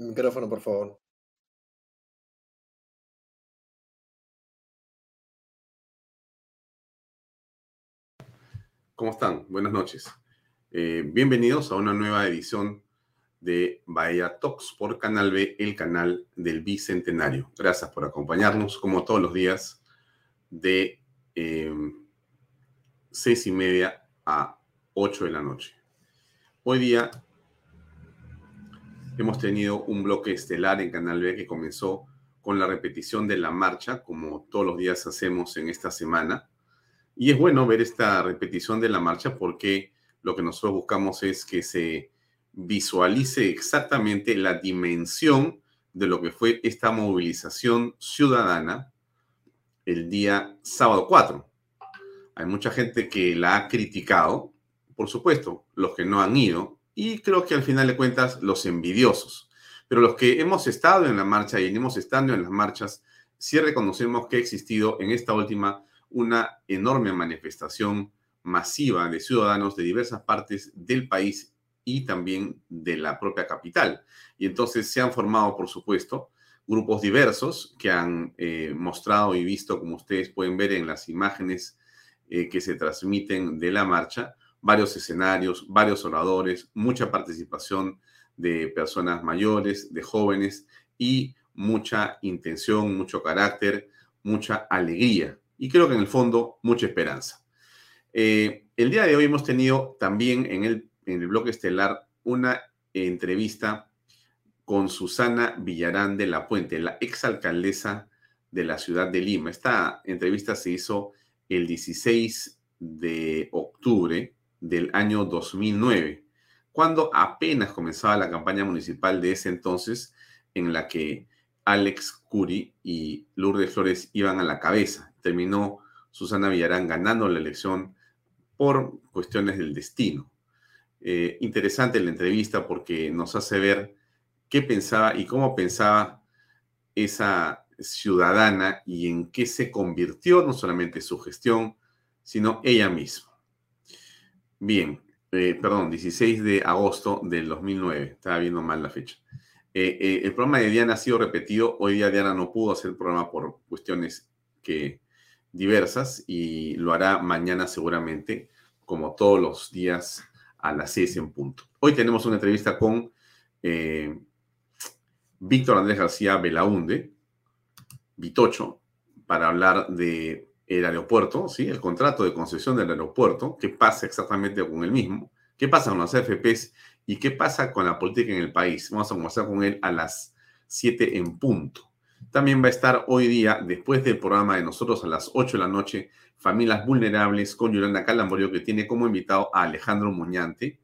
Micrófono, por favor. ¿Cómo están? Buenas noches. Eh, bienvenidos a una nueva edición de Bahía Talks por Canal B, el canal del Bicentenario. Gracias por acompañarnos, como todos los días, de eh, seis y media a ocho de la noche. Hoy día hemos tenido un bloque estelar en Canal B que comenzó con la repetición de la marcha, como todos los días hacemos en esta semana. Y es bueno ver esta repetición de la marcha porque lo que nosotros buscamos es que se visualice exactamente la dimensión de lo que fue esta movilización ciudadana el día sábado 4. Hay mucha gente que la ha criticado, por supuesto, los que no han ido, y creo que al final de cuentas los envidiosos. Pero los que hemos estado en la marcha y hemos estado en las marchas, sí reconocemos que ha existido en esta última una enorme manifestación masiva de ciudadanos de diversas partes del país y también de la propia capital. Y entonces se han formado, por supuesto, grupos diversos que han eh, mostrado y visto, como ustedes pueden ver en las imágenes eh, que se transmiten de la marcha, varios escenarios, varios oradores, mucha participación de personas mayores, de jóvenes y mucha intención, mucho carácter, mucha alegría y creo que en el fondo mucha esperanza. Eh, el día de hoy hemos tenido también en el, en el bloque estelar una entrevista con Susana Villarán de la Puente, la exalcaldesa de la ciudad de Lima. Esta entrevista se hizo el 16 de octubre del año 2009, cuando apenas comenzaba la campaña municipal de ese entonces, en la que Alex Curi y Lourdes Flores iban a la cabeza. Terminó Susana Villarán ganando la elección por cuestiones del destino. Eh, interesante la entrevista porque nos hace ver qué pensaba y cómo pensaba esa ciudadana y en qué se convirtió no solamente su gestión, sino ella misma. Bien, eh, perdón, 16 de agosto del 2009, estaba viendo mal la fecha. Eh, eh, el programa de Diana ha sido repetido, hoy día Diana no pudo hacer el programa por cuestiones que, diversas y lo hará mañana seguramente, como todos los días a las 6 en punto. Hoy tenemos una entrevista con Víctor Andrés García Belaunde, Vitocho, para hablar de el aeropuerto, ¿sí? el contrato de concesión del aeropuerto, qué pasa exactamente con el mismo, qué pasa con las FPs y qué pasa con la política en el país. Vamos a conversar con él a las 7 en punto. También va a estar hoy día, después del programa de nosotros a las 8 de la noche, Familias Vulnerables con Yolanda Calamborio, que tiene como invitado a Alejandro Muñante,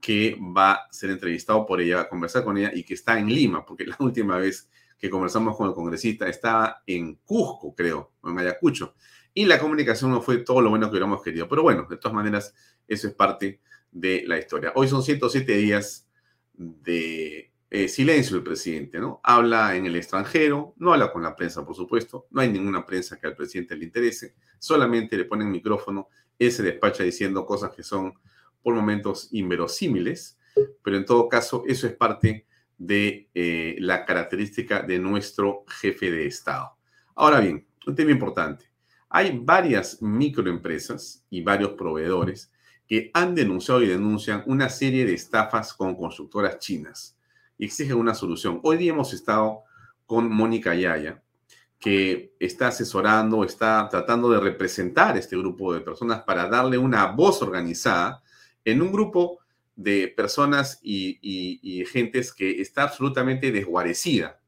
que va a ser entrevistado por ella, a conversar con ella y que está en Lima, porque la última vez que conversamos con el congresista estaba en Cusco, creo, en Ayacucho y la comunicación no fue todo lo bueno que hubiéramos querido. Pero bueno, de todas maneras, eso es parte de la historia. Hoy son 107 días de eh, silencio el presidente, ¿no? Habla en el extranjero, no habla con la prensa, por supuesto, no hay ninguna prensa que al presidente le interese, solamente le ponen micrófono, él se despacha diciendo cosas que son por momentos inverosímiles, pero en todo caso eso es parte de eh, la característica de nuestro jefe de Estado. Ahora bien, un tema importante. Hay varias microempresas y varios proveedores que han denunciado y denuncian una serie de estafas con constructoras chinas y exigen una solución. Hoy día hemos estado con Mónica Yaya, que está asesorando, está tratando de representar este grupo de personas para darle una voz organizada en un grupo de personas y, y, gentes que está absolutamente desguarecida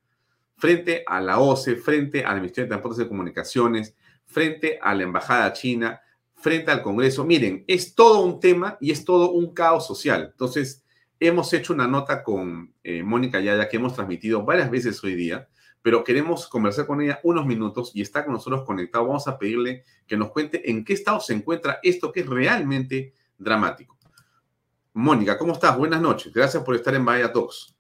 frente a la OCE, frente al Ministerio de Transportes y Comunicaciones, frente a la Embajada China, frente al Congreso. Miren, es todo un tema y es todo un caos social. Entonces, hemos hecho una nota con eh, Mónica Yaya que hemos transmitido varias veces hoy día, pero queremos conversar con ella unos minutos y está con nosotros conectado. Vamos a pedirle que nos cuente en qué estado se encuentra esto que es realmente dramático. Mónica, ¿cómo estás? Buenas noches. Gracias por estar en Bahía Talks.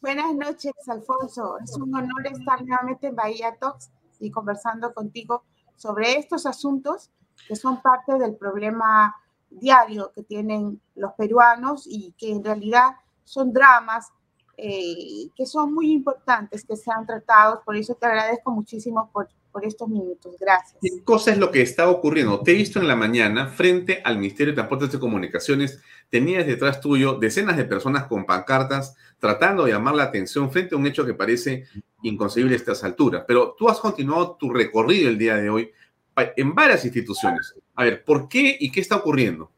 Buenas noches, Alfonso. Es un honor estar nuevamente en Bahía Talks y conversando contigo sobre estos asuntos que son parte del problema diario que tienen los peruanos y que en realidad son dramas eh, que son muy importantes que sean tratados. Por eso te agradezco muchísimo por, por estos minutos. Gracias. ¿Qué cosa es lo que está ocurriendo? Te he visto en la mañana frente al Ministerio de Transportes y Comunicaciones. Tenías detrás tuyo decenas de personas con pancartas tratando de llamar la atención frente a un hecho que parece inconcebible a estas alturas. Pero tú has continuado tu recorrido el día de hoy en varias instituciones. A ver, ¿por qué y qué está ocurriendo?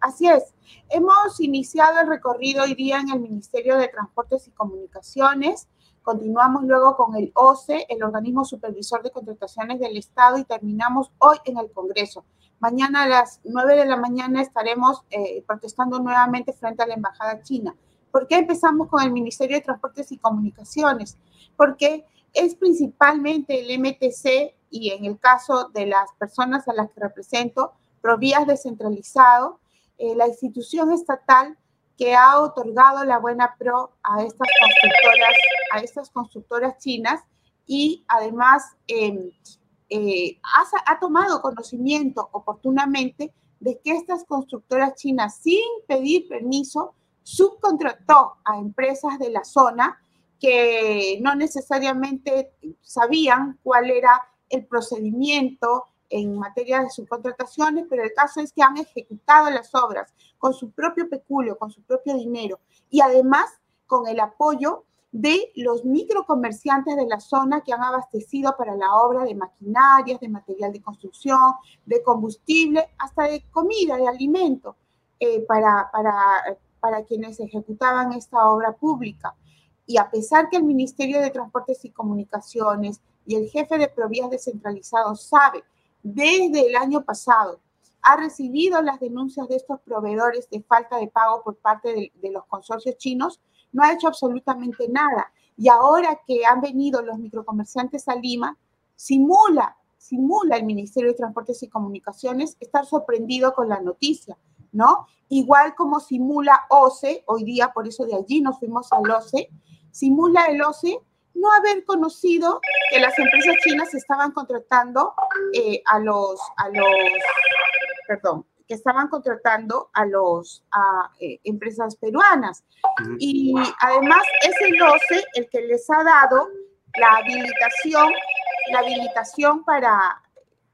Así es. Hemos iniciado el recorrido hoy día en el Ministerio de Transportes y Comunicaciones. Continuamos luego con el OCE, el Organismo Supervisor de Contrataciones del Estado, y terminamos hoy en el Congreso. Mañana a las 9 de la mañana estaremos eh, protestando nuevamente frente a la Embajada China. ¿Por qué empezamos con el Ministerio de Transportes y Comunicaciones? Porque es principalmente el MTC y en el caso de las personas a las que represento, Provías descentralizado, eh, la institución estatal que ha otorgado la buena pro a estas constructoras, a estas constructoras chinas y además em, eh, ha, ha tomado conocimiento oportunamente de que estas constructoras chinas, sin pedir permiso, subcontrató a empresas de la zona que no necesariamente sabían cuál era el procedimiento en materia de subcontrataciones, pero el caso es que han ejecutado las obras con su propio peculio, con su propio dinero y además con el apoyo de los microcomerciantes de la zona que han abastecido para la obra de maquinarias, de material de construcción, de combustible, hasta de comida, de alimento, eh, para, para, para quienes ejecutaban esta obra pública. Y a pesar que el Ministerio de Transportes y Comunicaciones y el jefe de Provías descentralizados sabe desde el año pasado ha recibido las denuncias de estos proveedores de falta de pago por parte de, los consorcios chinos, no ha hecho absolutamente nada. Y ahora que han venido los microcomerciantes a Lima, simula, simula el Ministerio de Transportes y Comunicaciones estar sorprendido con la noticia, ¿no? Igual como simula OCE, hoy día por eso de allí nos fuimos al OCE, simula el OCE no haber conocido que las empresas chinas estaban contratando eh, a los, a los, perdón, que estaban contratando a los a, eh, empresas peruanas. Y además es el OCE el que les ha dado la habilitación, la habilitación para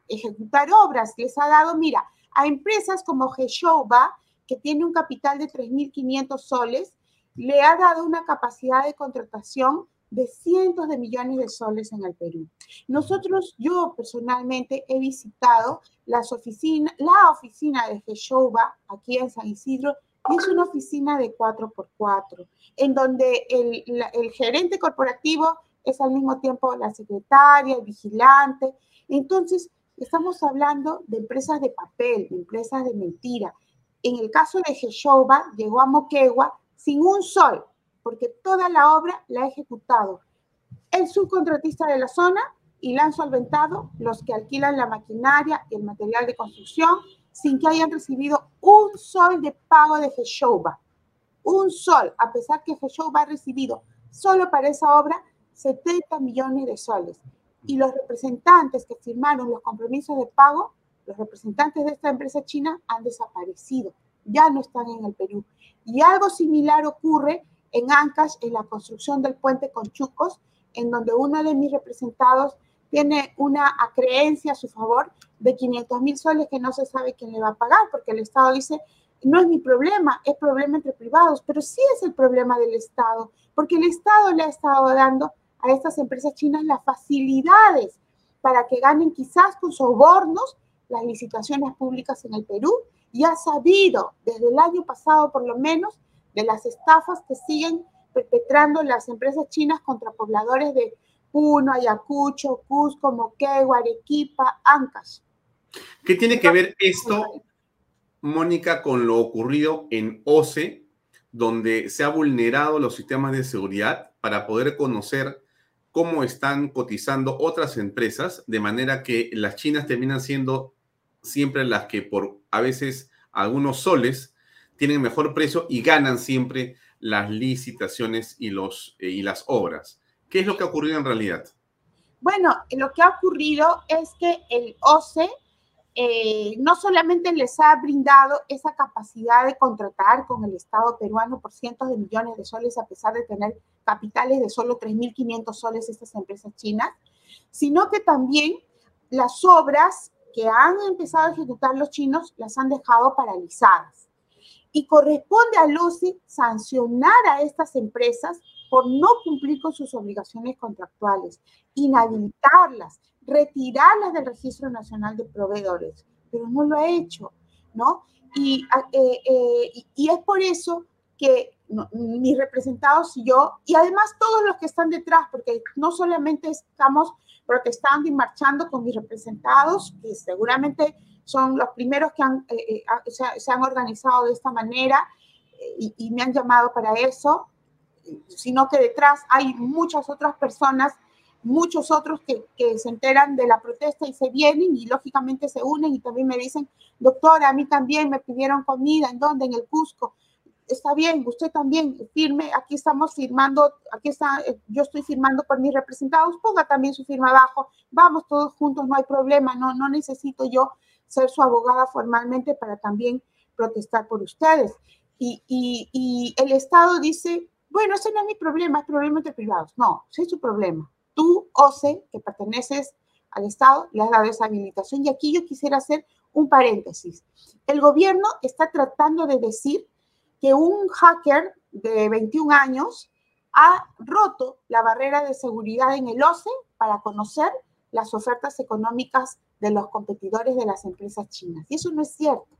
ejecutar obras. Les ha dado, mira, a empresas como Geshoba, que tiene un capital de 3.500 soles, le ha dado una capacidad de contratación de cientos de millones de soles en el Perú. Nosotros, yo personalmente he visitado las oficinas, la oficina de Geshoba aquí en San Isidro, y es una oficina de 4x4, en donde el, el gerente corporativo es al mismo tiempo la secretaria, el vigilante. Entonces, estamos hablando de empresas de papel, de empresas de mentira. En el caso de Geshoba, llegó a Moquegua sin un sol, porque toda la obra la ha ejecutado el subcontratista de la zona y la han solventado los que alquilan la maquinaria y el material de construcción sin que hayan recibido un sol de pago de Feshoba. Un sol, a pesar que Feshoba ha recibido solo para esa obra 70 millones de soles. Y los representantes que firmaron los compromisos de pago, los representantes de esta empresa china, han desaparecido. Ya no están en el Perú. Y algo similar ocurre en Ancash, en la construcción del puente con Chucos, en donde uno de mis representados tiene una creencia a su favor de 500 mil soles que no se sabe quién le va a pagar, porque el Estado dice, no es mi problema, es problema entre privados, pero sí es el problema del Estado, porque el Estado le ha estado dando a estas empresas chinas las facilidades para que ganen quizás con sobornos las licitaciones públicas en el Perú y ha sabido desde el año pasado por lo menos de las estafas que siguen perpetrando las empresas chinas contra pobladores de Puno, Ayacucho, Cusco, Moquegua, Arequipa, Ancash. ¿Qué tiene que ver esto, Mónica, con lo ocurrido en OCE, donde se ha vulnerado los sistemas de seguridad para poder conocer cómo están cotizando otras empresas, de manera que las chinas terminan siendo siempre las que por a veces algunos soles tienen mejor precio y ganan siempre las licitaciones y, los, eh, y las obras. ¿Qué es lo que ha ocurrido en realidad? Bueno, lo que ha ocurrido es que el OCE eh, no solamente les ha brindado esa capacidad de contratar con el Estado peruano por cientos de millones de soles, a pesar de tener capitales de solo 3.500 soles estas empresas chinas, sino que también las obras que han empezado a ejecutar los chinos las han dejado paralizadas. Y corresponde a Lucy sancionar a estas empresas por no cumplir con sus obligaciones contractuales, inhabilitarlas, retirarlas del Registro Nacional de Proveedores, pero no lo ha hecho, ¿no? Y, eh, eh, y es por eso que mis representados y yo, y además todos los que están detrás, porque no solamente estamos protestando y marchando con mis representados, que seguramente son los primeros que han, eh, se, han organizado de esta manera y, y, me han llamado para eso, sino que detrás hay muchas otras personas muchos otros que, que, se enteran de la protesta y se vienen y lógicamente se unen y también me dicen, doctora, a mí también me pidieron comida, ¿en dónde? En el Cusco. Está bien, usted también firme, aquí estamos firmando, aquí está, eh, yo estoy firmando por mis representados, ponga también su firma abajo, vamos todos juntos, no hay problema, no, no necesito yo ser su abogada formalmente para también protestar por ustedes. Y, y, y el Estado dice, bueno, ese no es mi problema, es problema entre privados. No, ese es su problema tú, OCE, que perteneces al Estado, le has dado esa habilitación. Y aquí yo quisiera hacer un paréntesis. El gobierno está tratando de decir que un hacker de 21 años ha roto la barrera de seguridad en el OCE para conocer las ofertas económicas de los competidores de las empresas chinas. Y eso no es cierto.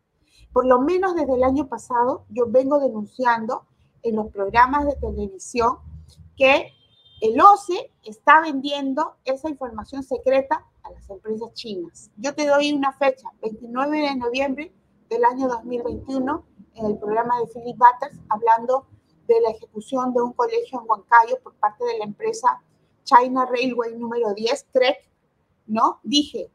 Por lo menos desde el año pasado yo vengo denunciando en los programas de televisión que el OCE está vendiendo esa información secreta a las empresas chinas. Yo te doy una fecha, 29 de noviembre del año 2021, en el programa de Philip Butters, hablando de la ejecución de un colegio en Huancayo por parte de la empresa China Railway número 10, CREC, ¿no? Dije,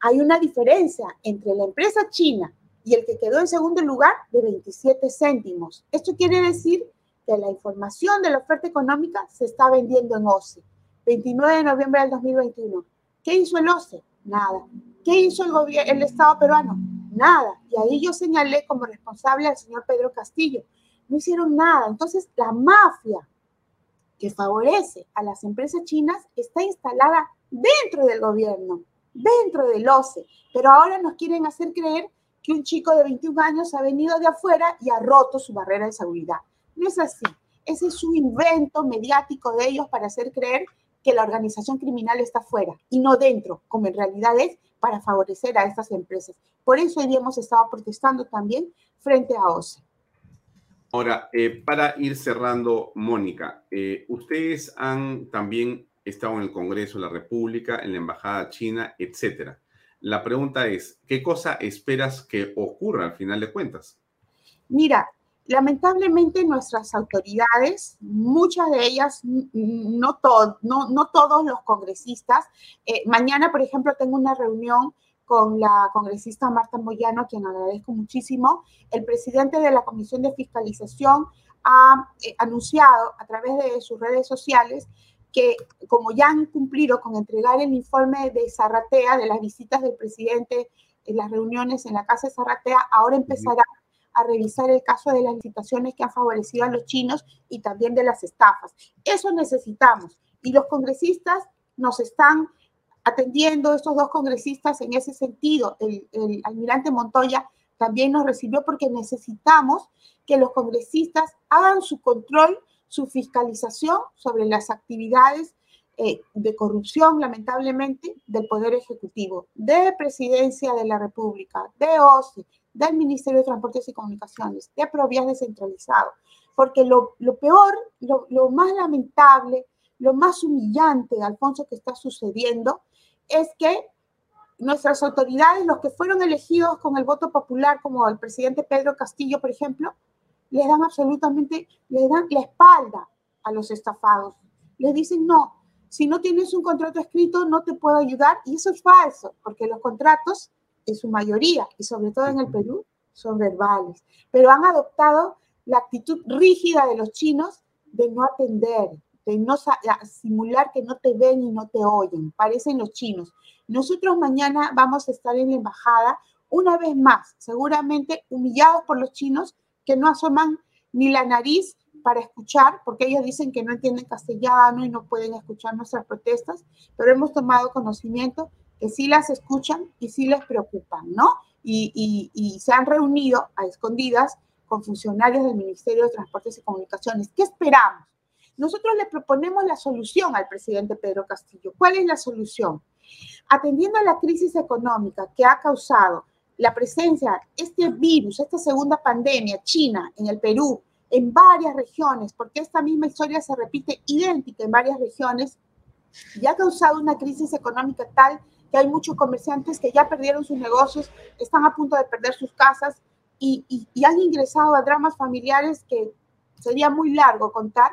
hay una diferencia entre la empresa china y el que quedó en segundo lugar de 27 céntimos. Esto quiere decir que la información de la oferta económica se está vendiendo en OCE. 29 de noviembre del 2021. ¿Qué hizo el OCE? Nada. ¿Qué hizo el, el Estado peruano? Nada. Y ahí yo señalé como responsable al señor Pedro Castillo. No hicieron nada. Entonces, la mafia que favorece a las empresas chinas está instalada dentro del gobierno, dentro del OCE. Pero ahora nos quieren hacer creer que un chico de 21 años ha venido de afuera y ha roto su barrera de seguridad. No es así. Ese es su invento mediático de ellos para hacer creer que la organización criminal está fuera y no dentro, como en realidad es para favorecer a estas empresas. Por eso hoy hemos estado protestando también frente a OCE. Ahora, eh, para ir cerrando, Mónica, eh, ustedes han también estado en el Congreso de la República, en la Embajada China, etcétera. La pregunta es, ¿qué cosa esperas que ocurra al final de cuentas? Mira, Lamentablemente nuestras autoridades, muchas de ellas, no, no, no todos los congresistas, eh, mañana, por ejemplo, tengo una reunión con la congresista Marta Moyano, quien agradezco muchísimo. El presidente de la Comisión de Fiscalización ha eh, anunciado a través de sus redes sociales que como ya han cumplido con entregar el informe de Zarratea, de las visitas del presidente en las reuniones en la Casa de Zarratea, ahora empezará a revisar el caso de las licitaciones que han favorecido a los chinos y también de las estafas. Eso necesitamos. Y los congresistas nos están atendiendo estos dos congresistas en ese sentido. El, el, almirante Montoya también nos recibió porque necesitamos que los congresistas hagan su control, su fiscalización sobre las actividades eh, de corrupción, lamentablemente, del Poder Ejecutivo, de Presidencia de la República, de OCE, del Ministerio de Transportes y Comunicaciones, de Provías descentralizado. Porque lo, lo peor, lo, lo, más lamentable, lo más humillante, Alfonso, que está sucediendo, es que nuestras autoridades, los que fueron elegidos con el voto popular, como el presidente Pedro Castillo, por ejemplo, les dan absolutamente, le dan la espalda a los estafados. Les dicen, no, si no tienes un contrato escrito, no te puedo ayudar. Y eso es falso, porque los contratos, en su mayoría, y sobre todo en el Perú, son verbales. Pero han adoptado la actitud rígida de los chinos de no atender, de no simular que no te ven y no te oyen. Parecen los chinos. Nosotros mañana vamos a estar en la embajada una vez más, seguramente humillados por los chinos que no asoman ni la nariz para escuchar, porque ellos dicen que no entienden castellano y no pueden escuchar nuestras protestas, pero hemos tomado conocimiento que sí las escuchan y sí les preocupan, ¿no? Y, y, se han reunido a escondidas con funcionarios del Ministerio de Transportes y Comunicaciones. ¿Qué esperamos? Nosotros le proponemos la solución al presidente Pedro Castillo. ¿Cuál es la solución? Atendiendo a la crisis económica que ha causado la presencia, este virus, esta segunda pandemia, China, en el Perú, en varias regiones, porque esta misma historia se repite idéntica en varias regiones, y ha causado una crisis económica tal que hay muchos comerciantes que ya perdieron sus negocios, están a punto de perder sus casas y, y, han ingresado a dramas familiares que sería muy largo contar,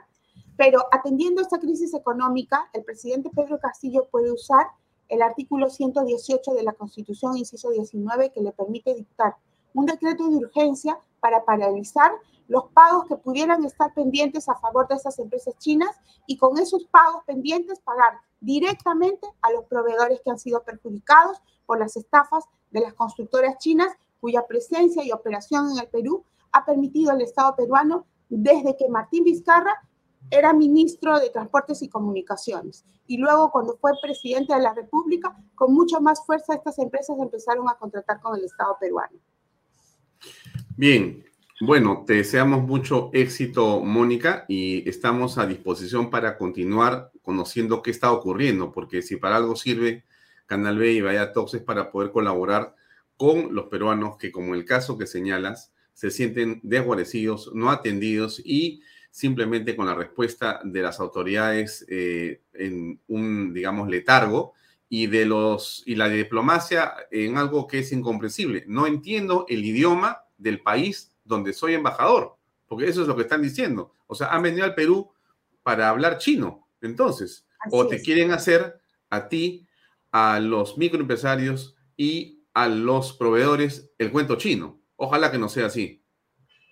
pero atendiendo esta crisis económica, el presidente Pedro Castillo puede usar el artículo 118 de la Constitución, inciso 19, que le permite dictar un decreto de urgencia para paralizar los pagos que pudieran estar pendientes a favor de esas empresas chinas y con esos pagos pendientes pagar directamente a los proveedores que han sido perjudicados por las estafas de las constructoras chinas cuya presencia y operación en el Perú ha permitido al Estado peruano desde que Martín Vizcarra era ministro de Transportes y Comunicaciones. Y luego, cuando fue presidente de la República, con mucha más fuerza estas empresas empezaron a contratar con el Estado peruano. Bien, bueno, te deseamos mucho éxito, Mónica, y estamos a disposición para continuar conociendo qué está ocurriendo, porque si para algo sirve Canal B y Vaya Talks es para poder colaborar con los peruanos que, como el caso que señalas, se sienten desguarecidos, no atendidos y simplemente con la respuesta de las autoridades eh, en un, digamos, letargo y de los y la diplomacia en algo que es incomprensible. No entiendo el idioma del país donde soy embajador, porque eso es lo que están diciendo. O sea, han venido al Perú para hablar chino, entonces, o te quieren hacer a ti, a los microempresarios y a los proveedores el cuento chino. Ojalá que no sea así.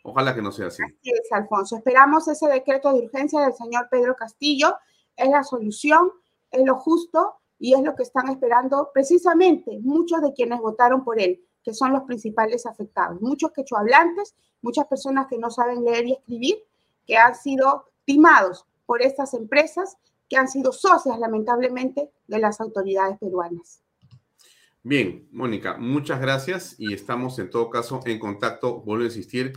Ojalá que no sea así. Así es, Alfonso. Esperamos ese decreto de urgencia del señor Pedro Castillo. Es la solución, es lo justo y es lo que están esperando precisamente muchos de quienes votaron por él, que son los principales afectados. Muchos quechohablantes, muchas personas que no saben leer y escribir, que han sido timados por estas empresas, que han sido socias, lamentablemente, de las autoridades peruanas. Bien, Mónica, muchas gracias y estamos en todo caso en contacto. Vuelvo a insistir,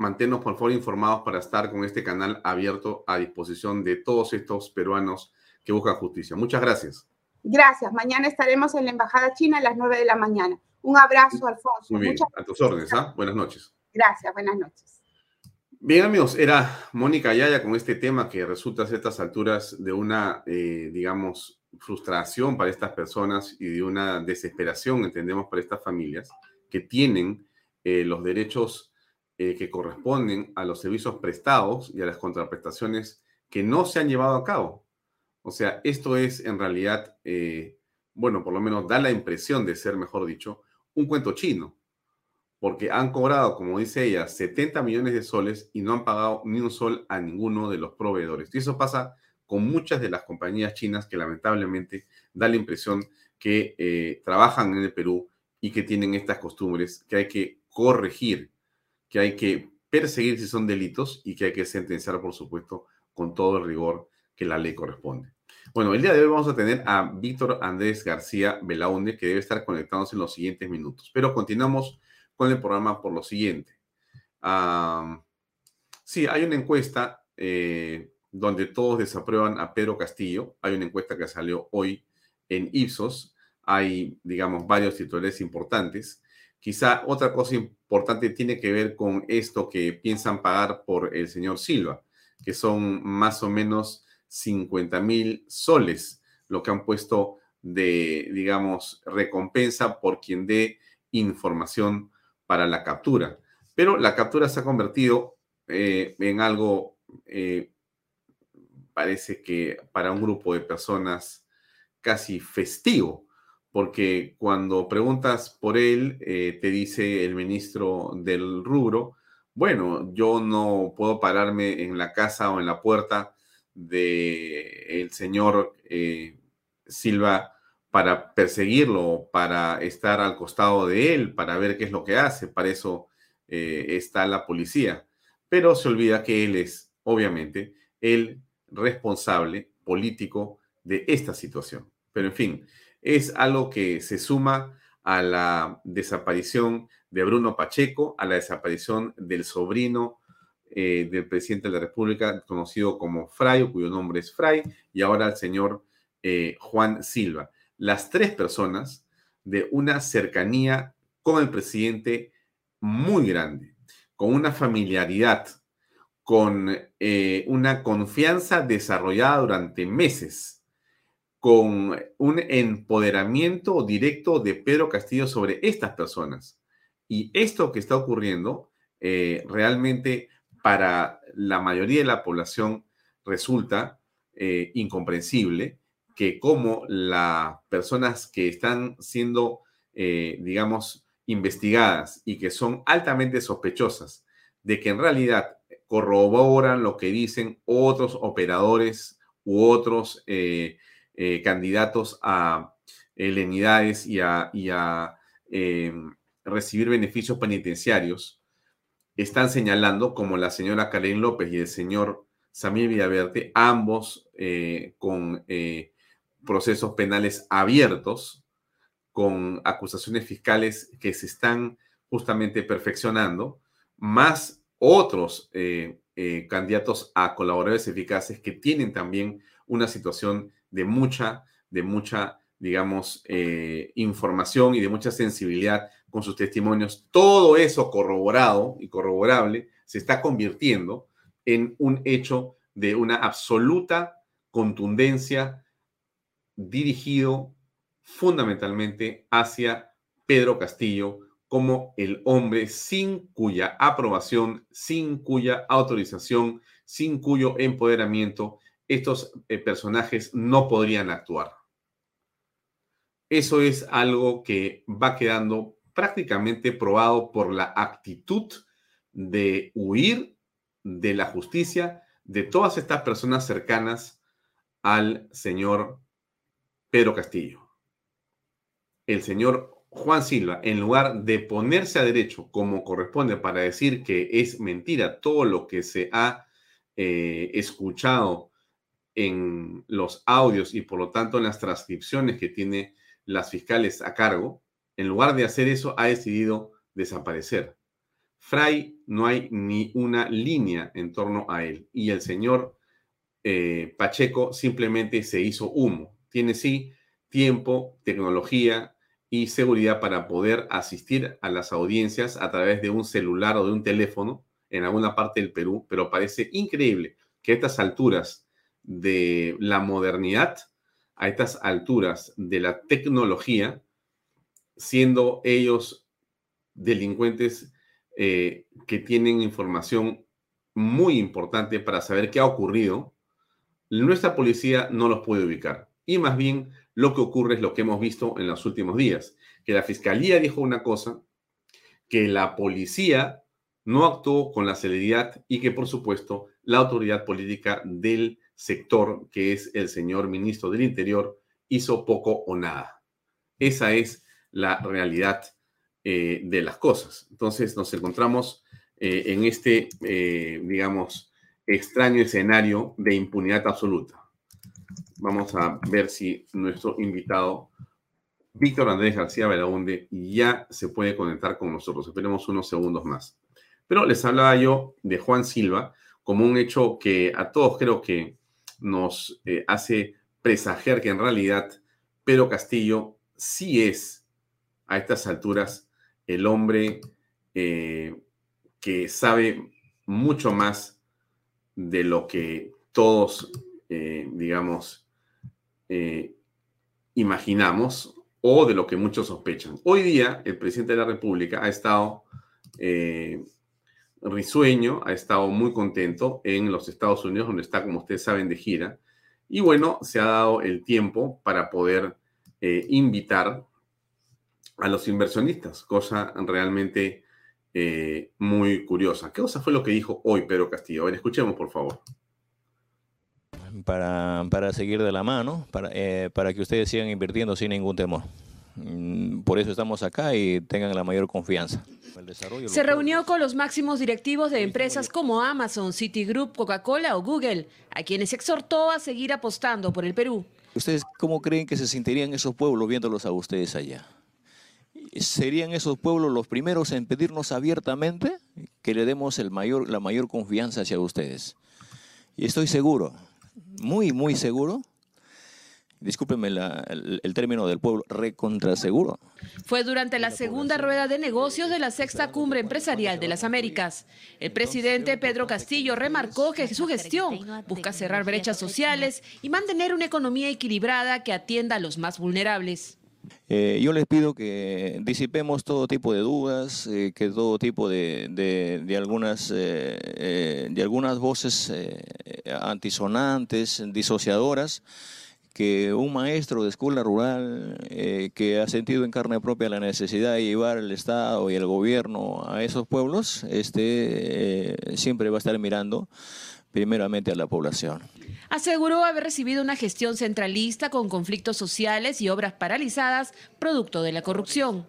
manténnos por favor informados para estar con este canal abierto a disposición de todos estos peruanos que buscan justicia. Muchas gracias. Gracias. Mañana estaremos en la Embajada China a las 9 de la mañana. Un abrazo, Alfonso. Muy bien, a tus órdenes. ¿ah? Buenas noches. Gracias, buenas noches. Bien, amigos, era Mónica Yaya con este tema que resulta a estas alturas de una, eh, digamos, frustración para estas personas y de una desesperación, entendemos, para estas familias que tienen eh, los derechos eh, que corresponden a los servicios prestados y a las contraprestaciones que no se han llevado a cabo. O sea, esto es en realidad, eh, bueno, por lo menos da la impresión de ser, mejor dicho, un cuento chino, porque han cobrado, como dice ella, 70 millones de soles y no han pagado ni un sol a ninguno de los proveedores. Y eso pasa con muchas de las compañías chinas que lamentablemente da la impresión que eh, trabajan en el Perú y que tienen estas costumbres que hay que corregir que hay que perseguir si son delitos y que hay que sentenciar, por supuesto, con todo el rigor que la ley corresponde. Bueno, el día de hoy vamos a tener a Víctor Andrés García Belaunde, que debe estar conectándose en los siguientes minutos. Pero continuamos con el programa por lo siguiente. sí, hay una encuesta eh, donde todos desaprueban a Pedro Castillo. Hay una encuesta que salió hoy en Ipsos. Hay, digamos, varios titulares importantes. Quizá otra cosa importante tiene que ver con esto que piensan pagar por el señor Silva, que son más o menos 50 mil soles, lo que han puesto de, digamos, recompensa por quien dé información para la captura. Pero la captura se ha convertido eh, en algo, eh, parece que para un grupo de personas casi festivo, porque cuando preguntas por él, eh, te dice el ministro del rubro, bueno, yo no puedo pararme en la casa o en la puerta de el señor eh, Silva para perseguirlo, para estar al costado de él, para ver qué es lo que hace. Para eso eh, está la policía. Pero se olvida que él es, obviamente, el responsable político de esta situación. Pero en fin, es algo que se suma a la desaparición de Bruno Pacheco, a la desaparición del sobrino eh, del presidente de la República, conocido como Fray, cuyo nombre es Fray, y ahora el señor eh, Juan Silva. Las tres personas de una cercanía con el presidente muy grande, con una familiaridad, con eh, una confianza desarrollada durante meses, con un empoderamiento directo de Pedro Castillo sobre estas personas. Y esto que está ocurriendo realmente para la mayoría de la población resulta eh, incomprensible que como las personas que están siendo, eh, digamos, investigadas y que son altamente sospechosas de que en realidad corroboran lo que dicen otros operadores u otros eh, candidatos a lenidades y a, a recibir beneficios penitenciarios, están señalando, como la señora Karen López y el señor Samir Villaverde, ambos eh, con eh, procesos penales abiertos, con acusaciones fiscales que se están justamente perfeccionando, más otros eh, candidatos a colaboradores eficaces que tienen también una situación de mucha, de mucha, digamos, información y de mucha sensibilidad con sus testimonios, todo eso corroborado y corroborable se está convirtiendo en un hecho de una absoluta contundencia dirigido fundamentalmente hacia Pedro Castillo como el hombre sin cuya aprobación, sin cuya autorización, sin cuyo empoderamiento estos eh, personajes no podrían actuar. Eso es algo que va quedando prácticamente probado por la actitud de huir de la justicia de todas estas personas cercanas al señor Pedro Castillo. El señor Juan Silva, en lugar de ponerse a derecho como corresponde para decir que es mentira todo lo que se ha eh, escuchado en los audios y por lo tanto en las transcripciones que tiene las fiscales a cargo, en lugar de hacer eso, ha decidido desaparecer. Fray no hay ni una línea en torno a él y el señor eh, Pacheco simplemente se hizo humo. Tiene sí tiempo, tecnología y seguridad para poder asistir a las audiencias a través de un celular o de un teléfono en alguna parte del Perú, pero parece increíble que a estas alturas de la modernidad, a estas alturas de la tecnología, siendo ellos delincuentes eh, que tienen información muy importante para saber qué ha ocurrido, nuestra policía no los puede ubicar. Y más bien lo que ocurre es lo que hemos visto en los últimos días, que la fiscalía dijo una cosa, que la policía no actuó con la celeridad y que por supuesto la autoridad política del sector, que es el señor ministro del Interior, hizo poco o nada. Esa es la realidad eh, de las cosas. Entonces nos encontramos eh, en este, eh, digamos, extraño escenario de impunidad absoluta. Vamos a ver si nuestro invitado, Víctor Andrés García Belaunde, ya se puede conectar con nosotros. Esperemos unos segundos más. Pero les hablaba yo de Juan Silva como un hecho que a todos creo que nos eh, hace presagiar que en realidad Pedro Castillo sí es a estas alturas el hombre eh, que sabe mucho más de lo que todos, eh, digamos, imaginamos o de lo que muchos sospechan. Hoy día el presidente de la República ha estado risueño, ha estado muy contento en los Estados Unidos, donde está, como ustedes saben, de gira. Y bueno, se ha dado el tiempo para poder invitar a los inversionistas, cosa realmente muy curiosa. ¿Qué cosa fue lo que dijo hoy Pedro Castillo? A ver, escuchemos, por favor para, para seguir de la mano, para, eh, para que ustedes sigan invirtiendo sin ningún temor. Mm, por eso estamos acá y tengan la mayor confianza. Se reunió con los máximos directivos de empresas como Amazon, Citigroup, Coca-Cola o Google, a quienes exhortó a seguir apostando por el Perú. ¿Ustedes cómo creen que se sentirían esos pueblos viéndolos a ustedes allá? ¿Serían esos pueblos los primeros en pedirnos abiertamente que le demos el mayor, la mayor confianza hacia ustedes? Y estoy seguro muy, muy seguro. Discúlpenme el, término del pueblo, recontraseguro. Fue durante la segunda rueda de negocios de la sexta cumbre empresarial de las Américas. El presidente Pedro Castillo remarcó que su gestión busca cerrar brechas sociales y mantener una economía equilibrada que atienda a los más vulnerables. Eh, yo les pido que disipemos todo tipo de dudas, eh, que todo tipo de, de, algunas, eh, de algunas voces antisonantes, disociadoras, que un maestro de escuela rural que ha sentido en carne propia la necesidad de llevar el Estado y el gobierno a esos pueblos, este, siempre va a estar mirando primeramente a la población. Aseguró haber recibido una gestión centralista con conflictos sociales y obras paralizadas producto de la corrupción.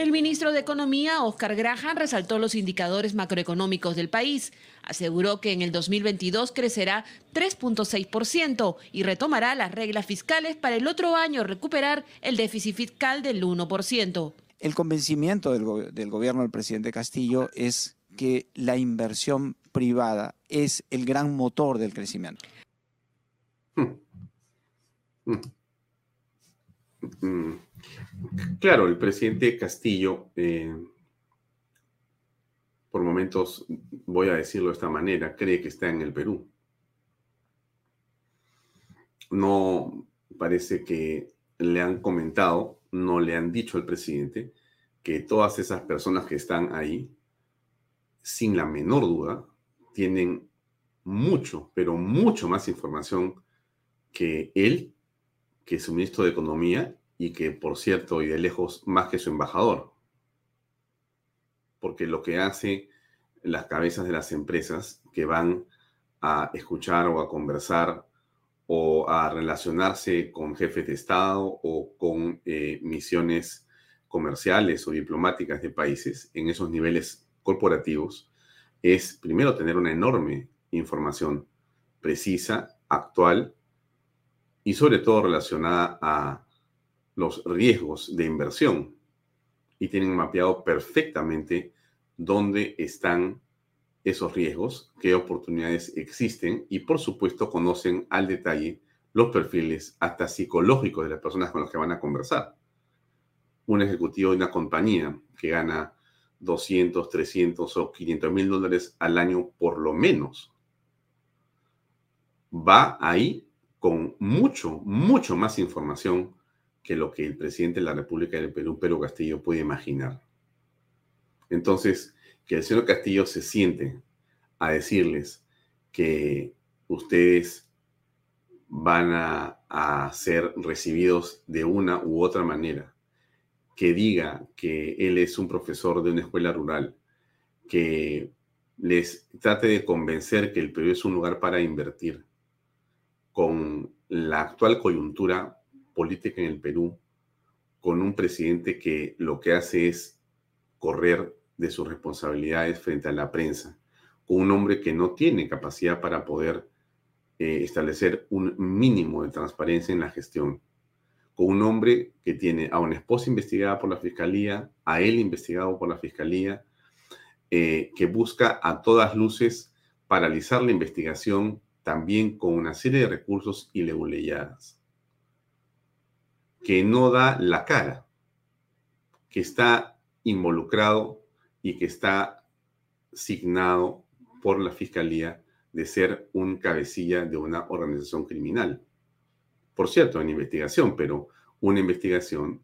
El ministro de Economía, Oscar Graham, resaltó los indicadores macroeconómicos del país. Aseguró que en el 2022 crecerá 3.6% y retomará las reglas fiscales para el otro año recuperar el déficit fiscal del 1%. El convencimiento del, del gobierno del presidente Castillo es que la inversión privada es el gran motor del crecimiento. Claro, el presidente Castillo, eh, por momentos, voy a decirlo de esta manera, cree que está en el Perú. No parece que le han comentado, no le han dicho al presidente que todas esas personas que están ahí, sin la menor duda, tienen mucho, pero mucho más información que él, que su ministro de Economía y que, por cierto, y de lejos, más que su embajador. Porque lo que hace las cabezas de las empresas que van a escuchar o a conversar o a relacionarse con jefes de Estado o con eh, misiones comerciales o diplomáticas de países en esos niveles corporativos, es primero tener una enorme información precisa, actual y sobre todo relacionada a los riesgos de inversión. Y tienen mapeado perfectamente dónde están esos riesgos, qué oportunidades existen y por supuesto conocen al detalle los perfiles hasta psicológicos de las personas con las que van a conversar. Un ejecutivo de una compañía que gana 200, 300 o 500 mil dólares al año por lo menos, va ahí con mucho, mucho más información que lo que el presidente de la República del Perú, Pedro Castillo, puede imaginar. Entonces, que el señor Castillo se siente a decirles que ustedes van a, a, ser recibidos de una u otra manera, que diga que él es un profesor de una escuela rural, que les trate de convencer que el Perú es un lugar para invertir, con la actual coyuntura política en el Perú, con un presidente que lo que hace es correr de sus responsabilidades frente a la prensa, con un hombre que no tiene capacidad para poder eh, establecer un mínimo de transparencia en la gestión. Con un hombre que tiene a una esposa investigada por la fiscalía, a él investigado por la fiscalía, eh, que busca a todas luces paralizar la investigación también con una serie de recursos ileguleyadas, que no da la cara, que está involucrado y que está signado por la fiscalía de ser un cabecilla de una organización criminal. Por cierto, en investigación, pero una investigación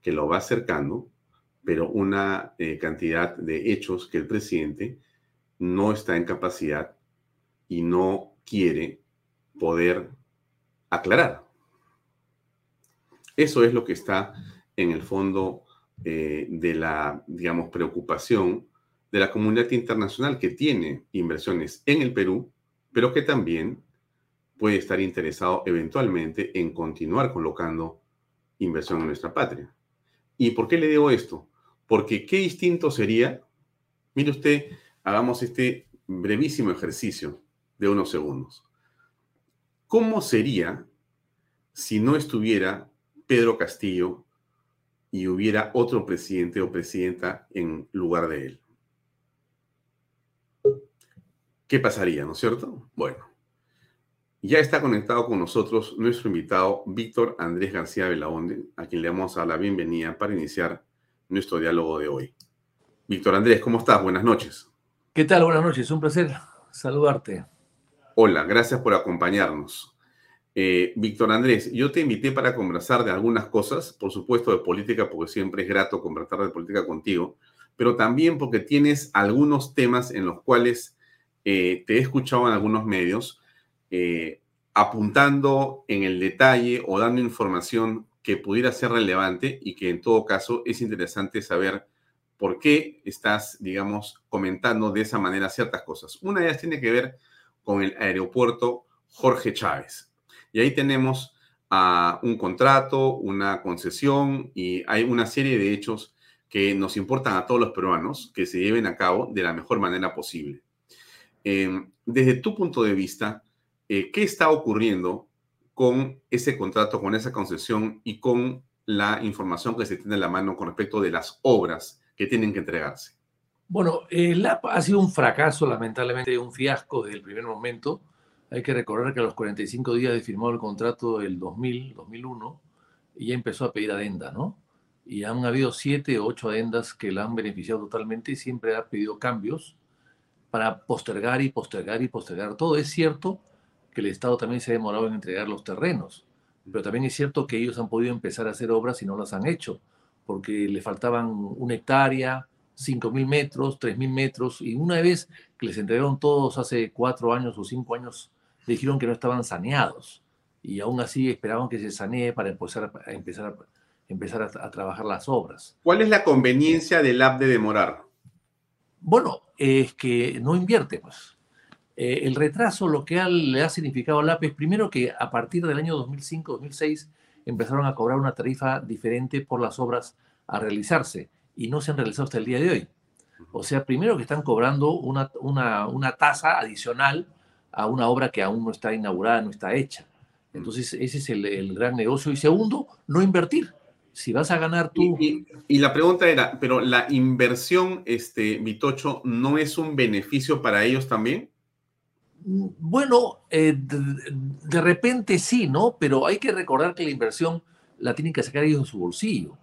que lo va acercando, pero una eh, cantidad de hechos que el presidente no está en capacidad y no quiere poder aclarar. Eso es lo que está en el fondo eh, de la, digamos, preocupación de la comunidad internacional que tiene inversiones en el Perú, pero que también puede estar interesado eventualmente en continuar colocando inversión en nuestra patria. ¿Y por qué le digo esto? Porque qué distinto sería, mire usted, hagamos este brevísimo ejercicio de unos segundos. ¿Cómo sería si no estuviera Pedro Castillo y hubiera otro presidente o presidenta en lugar de él? ¿Qué pasaría, no es cierto? Bueno, ya está conectado con nosotros nuestro invitado Víctor Andrés García Belaonde, a quien le damos a la bienvenida para iniciar nuestro diálogo de hoy. Víctor Andrés, ¿cómo estás? Buenas noches. ¿Qué tal? Buenas noches, un placer saludarte. Hola, gracias por acompañarnos. Eh, Víctor Andrés, yo te invité para conversar de algunas cosas, por supuesto de política, porque siempre es grato conversar de política contigo, pero también porque tienes algunos temas en los cuales eh, te he escuchado en algunos medios eh, apuntando en el detalle o dando información que pudiera ser relevante y que en todo caso es interesante saber por qué estás, digamos, comentando de esa manera ciertas cosas. Una de ellas tiene que ver con el aeropuerto Jorge Chávez. Y ahí tenemos a un contrato, una concesión y hay una serie de hechos que nos importan a todos los peruanos que se lleven a cabo de la mejor manera posible. Em, desde tu punto de vista, eh, ¿qué está ocurriendo con ese contrato, con esa concesión y con la información que se tiene en la mano con respecto de las obras que tienen que entregarse? Bueno, el LAP ha sido un fracaso, lamentablemente, un fiasco desde el primer momento. Hay que recordar que a los 45 días de firmar el contrato del 2000, 2001, ya empezó a pedir adenda, ¿no? Y han habido siete o ocho adendas que la han beneficiado totalmente y siempre ha pedido cambios para postergar y postergar y postergar todo. Es cierto que el Estado también se ha demorado en entregar los terrenos, pero también es cierto que ellos han podido empezar a hacer obras y no las han hecho, porque le faltaban una hectárea, 5.000 metros, 3.000 metros, y una vez que les entregaron todos hace cuatro años o cinco años, dijeron que no estaban saneados, y aún así esperaban que se sanee para empezar a, empezar a, empezar a, a trabajar las obras. ¿Cuál es la conveniencia del app de demorar? Bueno, es que no invierte, pues. Eh, el retraso lo que le ha significado al APE es primero que a partir del año 2005-2006 empezaron a cobrar una tarifa diferente por las obras a realizarse y no se han realizado hasta el día de hoy. O sea, primero que están cobrando una, una, una tasa adicional a una obra que aún no está inaugurada, no está hecha. Entonces, ese es el, el gran negocio. Y segundo, no invertir si vas a ganar tú. Y, y, y, la pregunta era, pero la inversión, este, Vitocho, ¿no es un beneficio para ellos también? Bueno, eh, de, de, repente sí, ¿no? Pero hay que recordar que la inversión la tienen que sacar ellos de su bolsillo.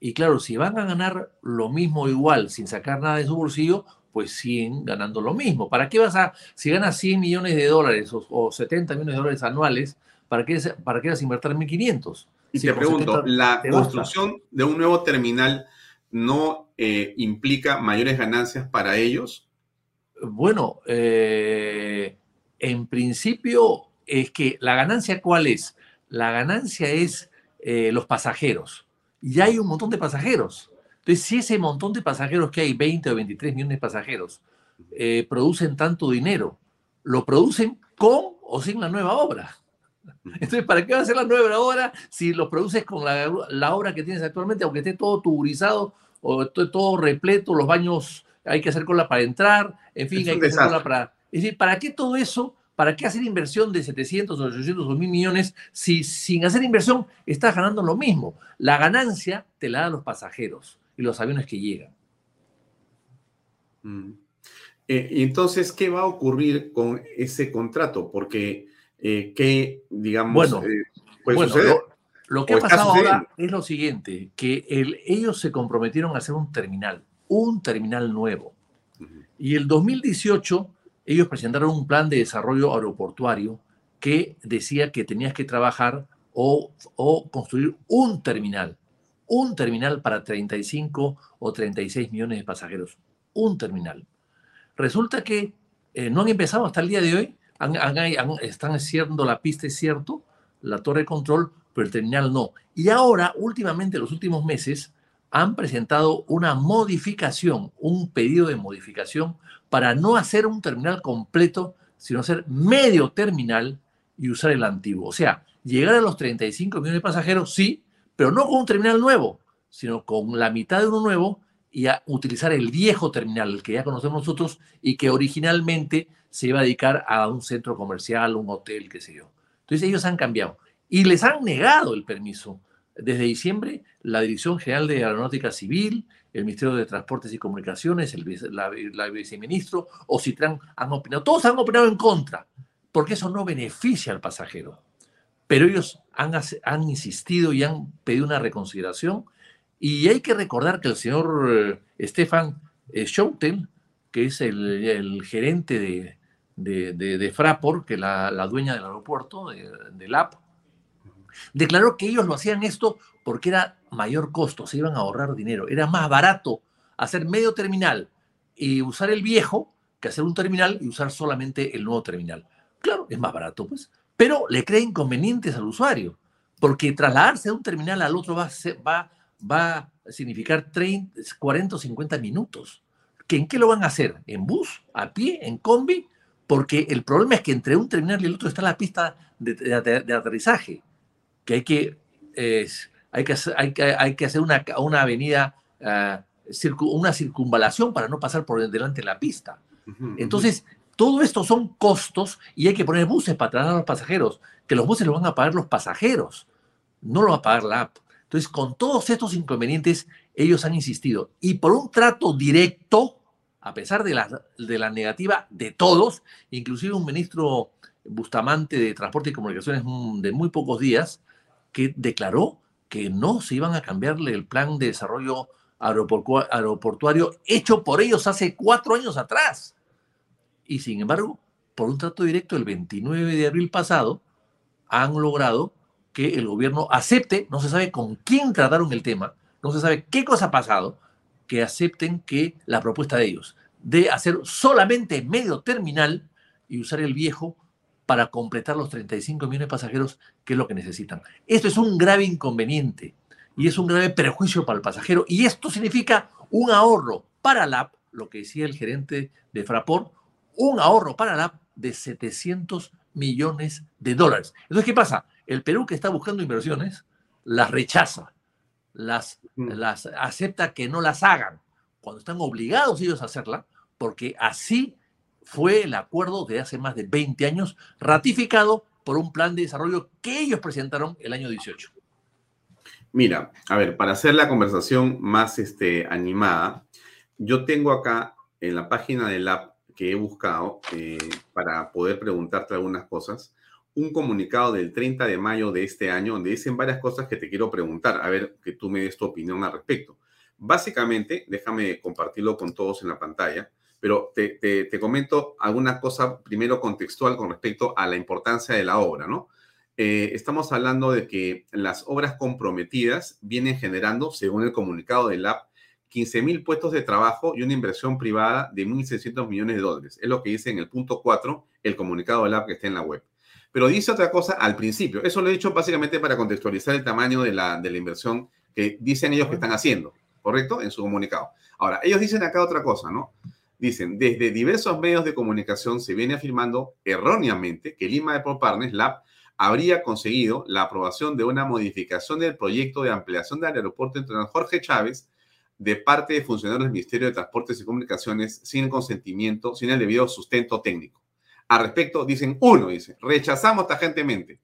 Y claro, si van a ganar lo mismo igual sin sacar nada de su bolsillo, pues siguen ganando lo mismo. ¿Para qué vas a, si ganas 100 millones de dólares o, o 70 millones de dólares anuales, ¿para qué, para qué vas a invertir 1.500? Y te pregunto, ¿la construcción de un nuevo terminal no eh, implica mayores ganancias para ellos? Bueno, eh, en principio es que la ganancia cuál es? La ganancia es eh, los pasajeros. Ya hay un montón de pasajeros. Entonces, si ese montón de pasajeros que hay, 20 o 23 millones de pasajeros, eh, producen tanto dinero, lo producen con o sin la nueva obra. Entonces, ¿para qué va a ser la nueva obra si lo produces con la, la obra que tienes actualmente, aunque esté todo tuburizado o esté todo repleto, los baños hay que hacer cola para entrar, en fin, hay que hacer cola para... Es decir, ¿para qué todo eso ¿Para qué hacer inversión de 700 o 800 o 1000 millones si sin hacer inversión estás ganando lo mismo? La ganancia te la dan los pasajeros y los aviones que llegan. Mm. Eh, y entonces, ¿qué va a ocurrir con ese contrato? Porque, eh, ¿qué, digamos, Bueno, eh, puede Bueno, suceder? lo, lo que ¿O ha pasado ahora es lo siguiente, que el- ellos se comprometieron a hacer un terminal, un terminal nuevo. Y el 2018 ellos presentaron un plan de desarrollo aeroportuario que decía que tenías que trabajar o, o construir un terminal, un terminal para 35 o 36 millones de pasajeros, un terminal. Resulta que eh, no han empezado hasta el día de hoy, han- han- han- están haciendo la pista, es cierto, la torre de control, pero el terminal no. Y ahora, últimamente, los últimos meses, han presentado una modificación, un pedido de modificación para no hacer un terminal completo, sino hacer medio terminal y usar el antiguo. O sea, llegar a los 35 millones de pasajeros, sí, pero no con un terminal nuevo, sino con la mitad de uno nuevo y a utilizar el viejo terminal, el que ya conocemos nosotros y que originalmente se iba a dedicar a un centro comercial, un hotel, qué sé yo. Entonces ellos han cambiado y les han negado el permiso. Desde diciembre, la Dirección General de Aeronáutica Civil, el Ministerio de Transportes y Comunicaciones, el, la, viceministro, Ocitran, han opinado. Todos han opinado en contra, porque eso no beneficia al pasajero. Pero ellos han, han insistido y han pedido una reconsideración. Y hay que recordar que el señor eh, Stefan eh, Schoutel, que es el, gerente de, de, de- Fraport, que la, la dueña del aeropuerto, de, del app, declaró que ellos lo hacían esto porque era mayor costo, se iban a ahorrar dinero, era más barato hacer medio terminal y usar el viejo que hacer un terminal y usar solamente el nuevo terminal. Claro, es más barato, pues, pero le crea inconvenientes al usuario, porque trasladarse de un terminal al otro va a, ser- va, va a significar 30, 40 o 50 minutos. ¿Que ¿En qué lo van a hacer? ¿En bus? ¿A pie? ¿En combi? Porque el problema es que entre un terminal y el otro está la pista de, de- de aterrizaje que hay que, eh, hay que, hacer, hay que, hay que hacer una, una avenida, ah, circu- una circunvalación para no pasar por delante de la pista. Entonces, todo esto son costos y hay que poner buses para trasladar a los pasajeros, que los buses los van a pagar los pasajeros, no lo va a pagar la app. Entonces, con todos estos inconvenientes, ellos han insistido. Y por un trato directo, a pesar de la, de la negativa de todos, inclusive un ministro Bustamante de Transporte y Comunicaciones mm, de muy pocos días, que declaró que no se iban a cambiarle el plan de desarrollo aeroportua- aeroportuario hecho por ellos hace cuatro años atrás. Y sin embargo, por un trato directo el 29 de abril pasado, han logrado que el gobierno acepte, no se sabe con quién trataron el tema, no se sabe qué cosa ha pasado, que acepten que la propuesta de ellos, de hacer solamente medio terminal y usar el viejo para completar los 35 millones de pasajeros, que es lo que necesitan. Esto es un grave inconveniente y es un grave perjuicio para el pasajero y esto significa un ahorro para la lo que decía el gerente de Fraport, un ahorro para la de 700 millones de dólares. Entonces, ¿qué pasa? El Perú que está buscando inversiones las rechaza, las, Mm. las acepta que no las hagan, cuando están obligados ellos a hacerla, porque así fue el acuerdo de hace más de 20 años, ratificado por un plan de desarrollo que ellos presentaron el año 18. Mira, a ver, para hacer la conversación más este, animada, yo tengo acá en la página del app que he buscado eh, para poder preguntarte algunas cosas, un comunicado del 30 de mayo de este año donde dicen varias cosas que te quiero preguntar, a ver que tú me des tu opinión al respecto. Básicamente, déjame compartirlo con todos en la pantalla, pero te, te, te comento alguna cosa primero contextual con respecto a la importancia de la obra, ¿no? Eh, estamos hablando de que las obras comprometidas vienen generando, según el comunicado del app, 15 mil puestos de trabajo y una inversión privada de 1.600 millones de dólares. Es lo que dice en el punto 4 el comunicado del app que está en la web. Pero dice otra cosa al principio. Eso lo he dicho básicamente para contextualizar el tamaño de la, de la inversión que dicen ellos que están haciendo, ¿correcto? En su comunicado. Ahora, ellos dicen acá otra cosa, ¿no? Dicen, desde diversos medios de comunicación se viene afirmando erróneamente que Lima Airport Partners, LAB, habría conseguido la aprobación de una modificación del proyecto de ampliación del aeropuerto internacional Jorge Chávez de parte de funcionarios del Ministerio de Transportes y Comunicaciones sin consentimiento, sin el debido sustento técnico. Al respecto, dicen uno, dice, rechazamos tajantemente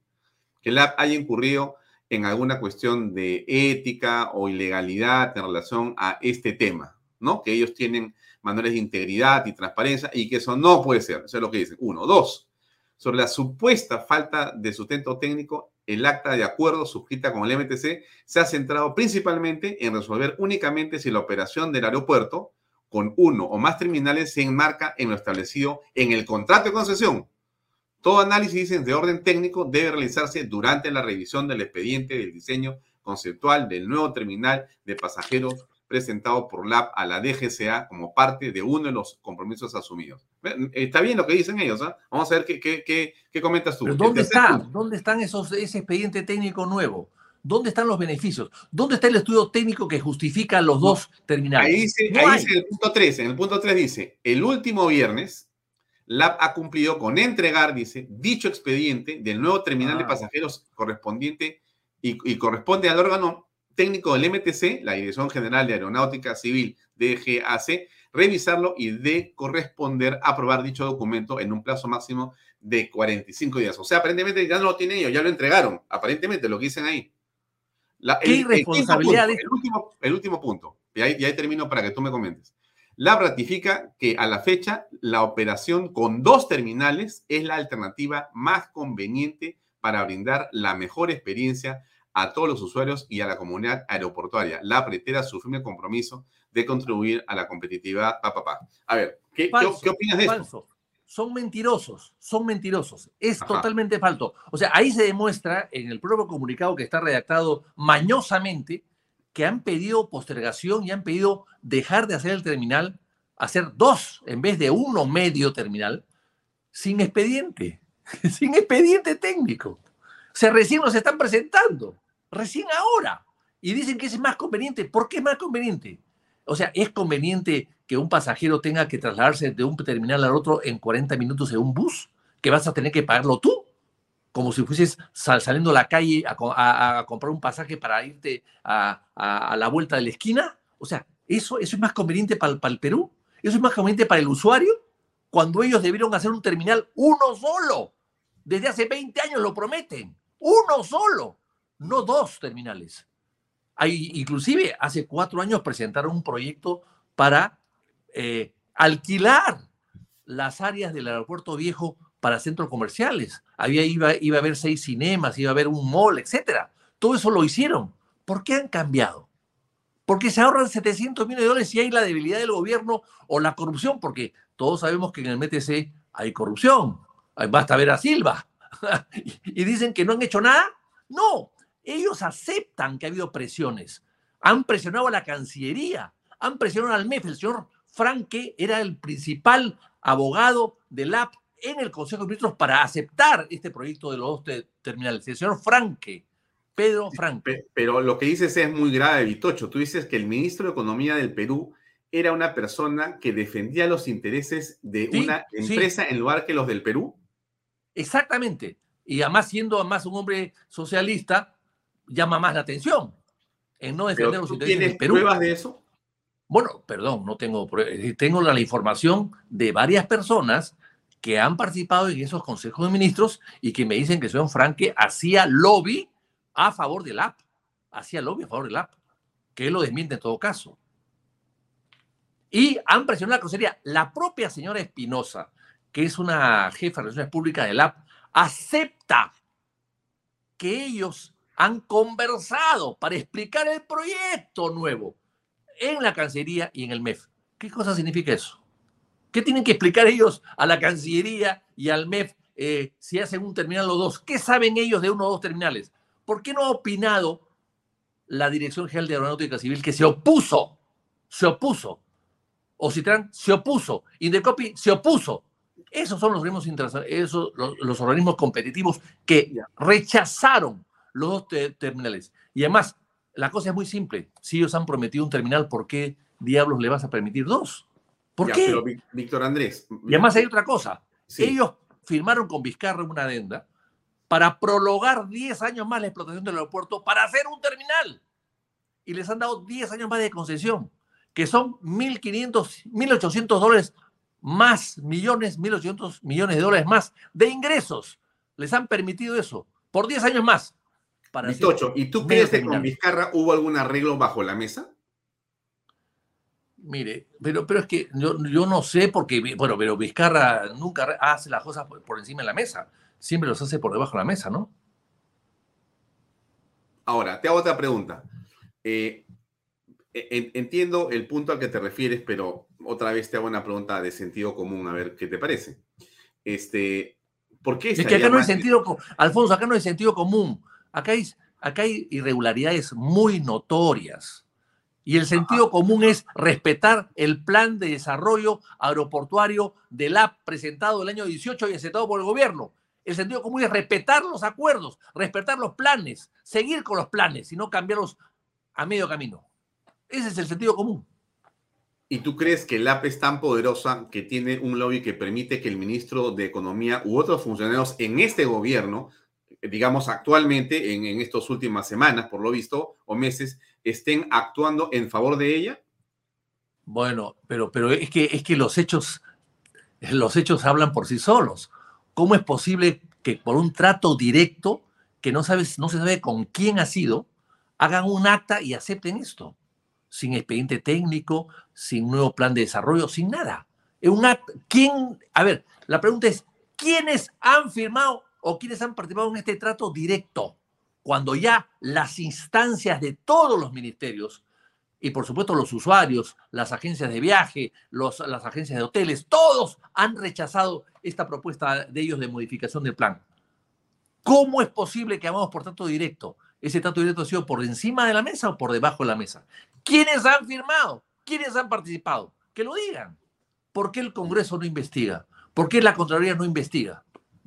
que la haya incurrido en alguna cuestión de ética o ilegalidad en relación a este tema, ¿no? Que ellos tienen manuales de integridad y transparencia y que eso no puede ser. Eso es lo que dicen. Uno. Dos, sobre la supuesta falta de sustento técnico, el acta de acuerdo suscrita con el MTC se ha centrado principalmente en resolver únicamente si la operación del aeropuerto con uno o más terminales se enmarca en lo establecido en el contrato de concesión. Todo análisis de orden técnico debe realizarse durante la revisión del expediente del diseño conceptual del nuevo terminal de pasajeros presentado por LAB a la DGCA como parte de uno de los compromisos asumidos. Está bien lo que dicen ellos, ¿ah? Vamos a ver qué, qué, qué, comentas tú. ¿Dónde está? ¿Dónde están esos, ese expediente técnico nuevo? ¿Dónde están los beneficios? ¿Dónde está el estudio técnico que justifica los dos terminales? Ahí dice, ahí dice en el punto 3, en el punto 3 dice, el último viernes, LAB ha cumplido con entregar, dice, dicho expediente del nuevo terminal de ah. pasajeros correspondiente y, y corresponde al órgano técnico del MTC, la Dirección General de Aeronáutica Civil, DGAC, revisarlo y de corresponder aprobar dicho documento en un plazo máximo de 45 días. O sea, aparentemente ya no lo tienen ellos, ya lo entregaron, aparentemente lo que dicen ahí. La, ¿Qué el, irresponsabilidad? El, último, el último punto, y ahí, y ahí termino para que tú me comentes. La ratifica que a la fecha la operación con dos terminales es la alternativa más conveniente para brindar la mejor experiencia a todos los usuarios y a la comunidad aeroportuaria. La pretera su firme compromiso de contribuir a la competitividad. A ver, ¿qué, ¿qué, opinas de falso. Son mentirosos, son mentirosos. Es totalmente falso. O sea, ahí se demuestra en el propio comunicado que está redactado mañosamente que han pedido postergación y han pedido dejar de hacer el terminal, hacer dos en vez de uno medio terminal, sin expediente, sin expediente técnico. O sea, recién nos están presentando, recién ahora. Y dicen que es más conveniente. ¿Por qué es más conveniente? O sea, ¿es conveniente que un pasajero tenga que trasladarse de un terminal al otro en 40 minutos en un bus? ¿Que vas a tener que pagarlo tú? Como si fueses saliendo a la calle a, comprar un pasaje para irte a, la vuelta de la esquina. O sea, ¿eso, eso es más conveniente para, para el Perú? ¿Eso es más conveniente para el usuario? Cuando ellos debieron hacer un terminal uno solo. Desde hace 20 años lo prometen. Uno solo, no dos terminales. Hay, inclusive hace cuatro años presentaron un proyecto para eh, alquilar las áreas del aeropuerto viejo para centros comerciales. Había, iba, iba a haber seis cinemas, iba a haber un mall, etc. Todo eso lo hicieron. ¿Por qué han cambiado? Porque se ahorran 700 millones de dólares si hay la debilidad del gobierno o la corrupción, porque todos sabemos que en el MTC hay corrupción. Basta ver a Silva. y dicen que no han hecho nada. No, ellos aceptan que ha habido presiones. Han presionado a la Cancillería, han presionado al MEF. El señor Franque era el principal abogado del AP en el Consejo de Ministros para aceptar este proyecto de los dos terminales. El señor Franque, Pedro Franque. Pero lo que dices es muy grave, Vitocho. Tú dices que el ministro de Economía del Perú era una persona que defendía los intereses de una empresa en lugar que los del Perú. Exactamente. Y además, siendo además un hombre socialista, llama más la atención en no defender los intereses del Perú. pruebas de eso? Bueno, perdón, no tengo pruebas. Tengo la, información de varias personas que han participado en esos consejos de ministros y que me dicen que señor Franque hacía lobby a favor del AP. Hacía lobby a favor del AP. Que él lo desmiente en todo caso. Y han presionado la crucería. La propia señora Espinosa, que es una jefa de relaciones públicas del AP, acepta que ellos han conversado para explicar el proyecto nuevo en la Cancillería y en el MEF. ¿Qué cosa significa eso? ¿Qué tienen que explicar ellos a la Cancillería y al MEF eh, si hacen un terminal o dos? ¿Qué saben ellos de uno o dos terminales? ¿Por qué no ha opinado la Dirección General de Aeronáutica Civil que se opuso? Se opuso. O Citran se opuso. Indecopy se opuso. Esos son los organismos, esos, los, organismos competitivos que rechazaron los dos terminales. Y además, la cosa es muy simple. Si ellos han prometido un terminal, ¿por qué diablos le vas a permitir dos? ¿Por qué? Víctor Andrés. Y además hay otra cosa. Ellos firmaron con Vizcarra una adenda para prolongar 10 años más la explotación del aeropuerto para hacer un terminal. Y les han dado 10 años más de concesión, que son 1.500, 1.800 dólares más millones, 1.800 millones de dólares más de ingresos. Les han permitido eso por 10 años más. Para ¿y tú crees que con Vizcarra hubo algún arreglo bajo la mesa? Mire, pero, pero es que yo, no sé porque, bueno, pero Vizcarra nunca hace las cosas por, encima de la mesa, siempre los hace por debajo de la mesa, ¿no? Ahora, te hago otra pregunta. Eh, entiendo el punto al que te refieres, pero otra vez te hago una pregunta de sentido común, a ver qué te parece. Este, ¿Por qué Es que acá no hay sentido, Alfonso, acá no hay sentido común. Acá hay, irregularidades muy notorias. Y el sentido común es respetar el plan de desarrollo aeroportuario del AP presentado el año 18 y aceptado por el gobierno. El sentido común es respetar los acuerdos, respetar los planes, seguir con los planes y no cambiarlos a medio camino. Ese es el sentido común. ¿Y tú crees que el AP es tan poderosa que tiene un lobby que permite que el ministro de Economía u otros funcionarios en este gobierno, digamos actualmente, en, en estas últimas semanas, por lo visto, o meses, estén actuando en favor de ella? Bueno, pero, pero es, que, es que los hechos, los hechos hablan por sí solos. ¿Cómo es posible que por un trato directo, que no, sabes, no se sabe con quién ha sido, hagan un acta y acepten esto? sin expediente técnico, sin nuevo plan de desarrollo, sin nada. Un ¿Quién? A ver, la pregunta es, ¿quiénes han firmado o quiénes han participado en este trato directo? Cuando ya las instancias de todos los ministerios, y por supuesto los usuarios, las agencias de viaje, los, las agencias de hoteles, todos han rechazado esta propuesta de ellos de modificación del plan. ¿Cómo es posible que hagamos por trato directo? ¿Ese trato directo ha sido por encima de la mesa o por debajo de la mesa? ¿Quiénes han firmado? ¿Quiénes han participado? Que lo digan. ¿Por qué el Congreso no investiga? ¿Por qué la Contraloría no investiga?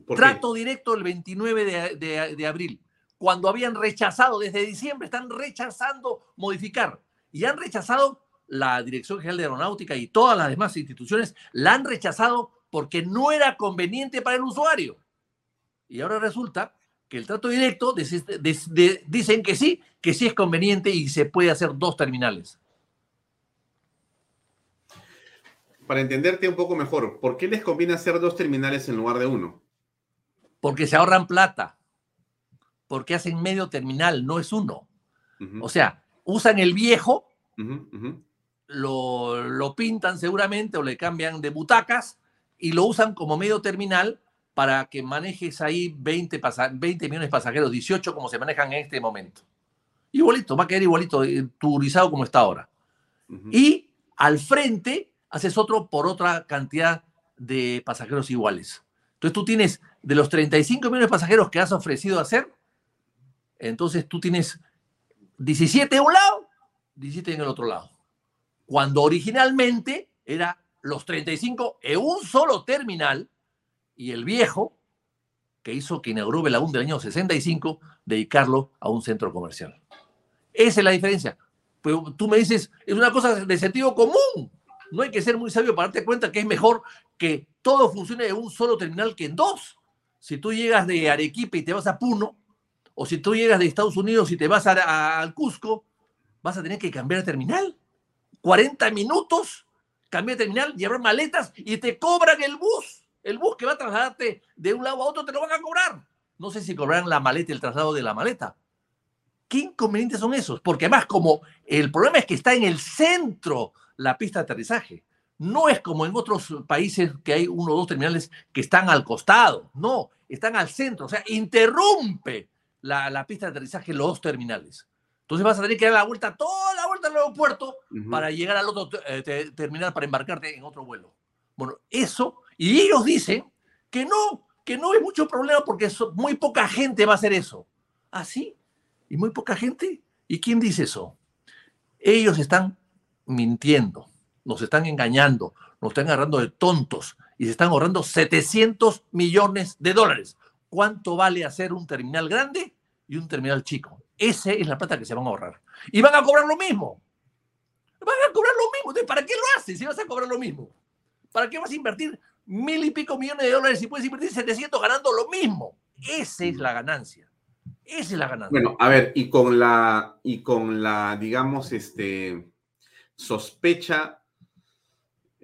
Trato directo el 29 de, abril, cuando habían rechazado, desde diciembre están rechazando modificar y han rechazado la Dirección General de Aeronáutica y todas las demás instituciones, la han rechazado porque no era conveniente para el usuario. Y ahora resulta que el trato directo dicen que sí, que sí es conveniente y se puede hacer dos terminales. Para entenderte un poco mejor, ¿por qué les conviene hacer dos terminales en lugar de uno? Porque se ahorran plata. Porque hacen medio terminal, no es uno. O sea, usan el viejo, Lo, lo pintan seguramente o le cambian de butacas y lo usan como medio terminal para que manejes ahí 20, 20 millones de pasajeros, 18 como se manejan en este momento. Igualito, va a quedar igualito, eh, turizado como está ahora. Y al frente haces otro por otra cantidad de pasajeros iguales. Entonces tú tienes, de los 35 millones de pasajeros que has ofrecido hacer, entonces tú tienes 17 en un lado, 17 en el otro lado. Cuando originalmente era los 35 en un solo terminal, y el viejo, que hizo que inauguró Belagún del año 65, dedicarlo a un centro comercial. Esa es la diferencia. Pero tú me dices, es una cosa de sentido común. No hay que ser muy sabio para darte cuenta que es mejor que todo funcione en un solo terminal que en dos. Si tú llegas de Arequipa y te vas a Puno, o si tú llegas de Estados Unidos y te vas al Cusco, vas a tener que cambiar terminal. 40 minutos, cambiar terminal, llevar maletas y te cobran el bus. El bus que va a trasladarte de un lado a otro te lo van a cobrar. No sé si cobrarán la maleta el traslado de la maleta. ¿Qué inconvenientes son esos? Porque además, como el problema es que está en el centro la pista de aterrizaje, no es como en otros países que hay uno o dos terminales que están al costado, no, están al centro, o sea, interrumpe la, pista de aterrizaje los dos terminales. Entonces vas a tener que dar la vuelta, toda la vuelta al aeropuerto para llegar al otro eh, terminal para embarcarte en otro vuelo. Bueno, eso y ellos dicen que no, que no es mucho problema porque muy poca gente va a hacer eso. ¿Ah, sí? ¿Y muy poca gente? ¿Y quién dice eso? Ellos están mintiendo, nos están engañando, nos están agarrando de tontos y se están ahorrando 700 millones de dólares. ¿Cuánto vale hacer un terminal grande y un terminal chico? Esa es la plata que se van a ahorrar. Y van a cobrar lo mismo. Van a cobrar lo mismo. ¿Para qué lo haces si vas a cobrar lo mismo? ¿Para qué vas a invertir mil y pico millones de dólares y puedes invertir 700 ganando lo mismo. Esa es la ganancia. Esa es la ganancia. Bueno, a ver, y con la, y con la, digamos, este, sospecha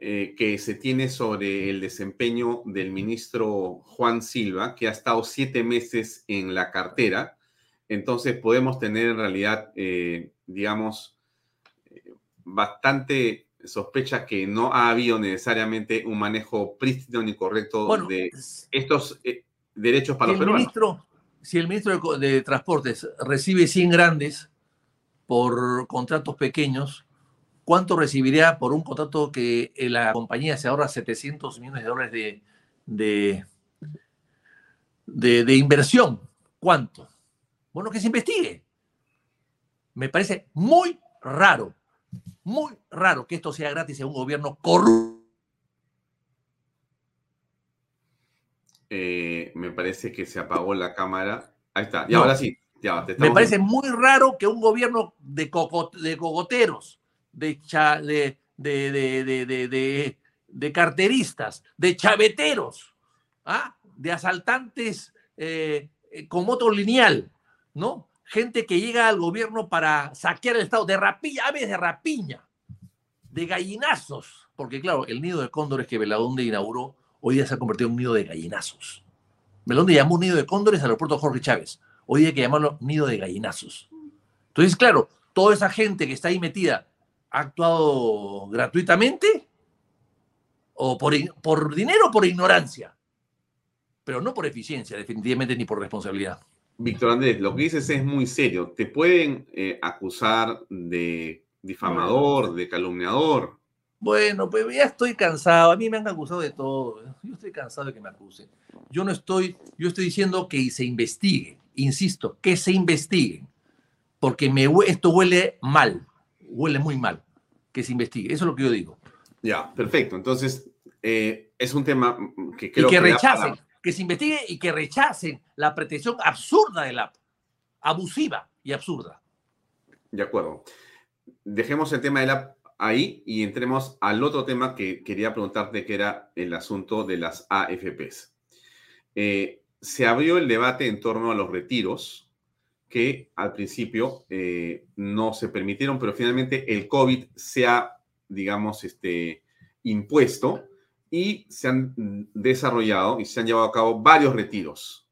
eh, que se tiene sobre el desempeño del ministro Juan Silva, que ha estado siete meses en la cartera. Entonces podemos tener en realidad, eh, digamos, bastante sospecha que no ha habido necesariamente un manejo prístino ni correcto de estos eh, derechos para los peruanos. Ministro, si el ministro de, Transportes recibe 100 grandes por contratos pequeños, ¿cuánto recibiría por un contrato que la compañía se ahorra 700 millones de dólares de, de, de, de inversión? ¿Cuánto? Bueno, que se investigue. Me parece muy raro muy raro que esto sea gratis en un gobierno corrupto. Eh, me parece que se apagó la cámara. Ahí está. Y ahora sí. me parece muy raro que un gobierno de, de cogoteros, de, de, de, carteristas, de chaveteros, ¿ah? de asaltantes eh, con moto lineal, ¿no? gente que llega al gobierno para saquear el Estado, de rapiña, aves de rapiña, de gallinazos, porque claro, el nido de cóndores que Beladonde inauguró hoy día se ha convertido en un nido de gallinazos. Beladonde llamó un nido de cóndores al aeropuerto Jorge Chávez, hoy hay que llamarlo nido de gallinazos. Entonces, claro, toda esa gente que está ahí metida ha actuado gratuitamente o por, por dinero o por ignorancia, pero no por eficiencia, definitivamente, ni por responsabilidad. Víctor Andrés, lo que dices es muy serio. Te pueden eh, acusar de difamador, de calumniador. Bueno, pues ya estoy cansado. A mí me han acusado de todo. Yo estoy cansado de que me acusen. Yo no estoy, yo estoy diciendo que se investigue. Insisto, que se investigue. Porque me, esto huele mal. Huele muy mal. Que se investigue. Eso es lo que yo digo. Ya, perfecto. Entonces, eh, es un tema que creo y que, rechacen que se investigue y que rechacen la pretensión absurda del app, abusiva y absurda. De acuerdo. Dejemos el tema del app ahí y entremos al otro tema que quería preguntarte, que era el asunto de las AFPs. Eh, se abrió el debate en torno a los retiros que al principio eh, no se permitieron, pero finalmente el COVID se ha, digamos, este, impuesto y se han desarrollado y se han llevado a cabo varios retiros.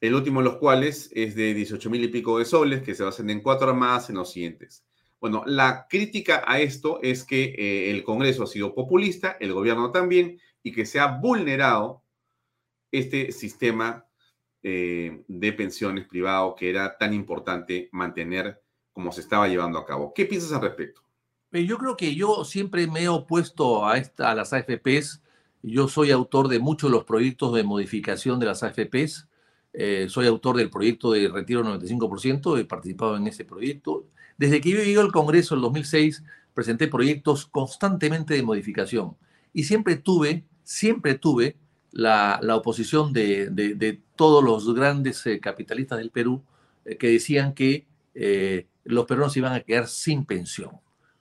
El último de los cuales es de 18 mil y pico de soles, que se basan en cuatro armadas en los siguientes. Bueno, la crítica a esto es que eh, el Congreso ha sido populista, el gobierno también, y que se ha vulnerado este sistema eh, de pensiones privado que era tan importante mantener como se estaba llevando a cabo. ¿Qué piensas al respecto? Yo creo que yo siempre me he opuesto a, esta, a las AFPs. Yo soy autor de muchos de los proyectos de modificación de las AFPs. Eh, soy autor del proyecto de retiro 95%, he participado en ese proyecto. Desde que yo llegué al Congreso en 2006, presenté proyectos constantemente de modificación y siempre tuve, siempre tuve la, la oposición de, de, todos los grandes eh, capitalistas del Perú eh, que decían que los peruanos iban a quedar sin pensión.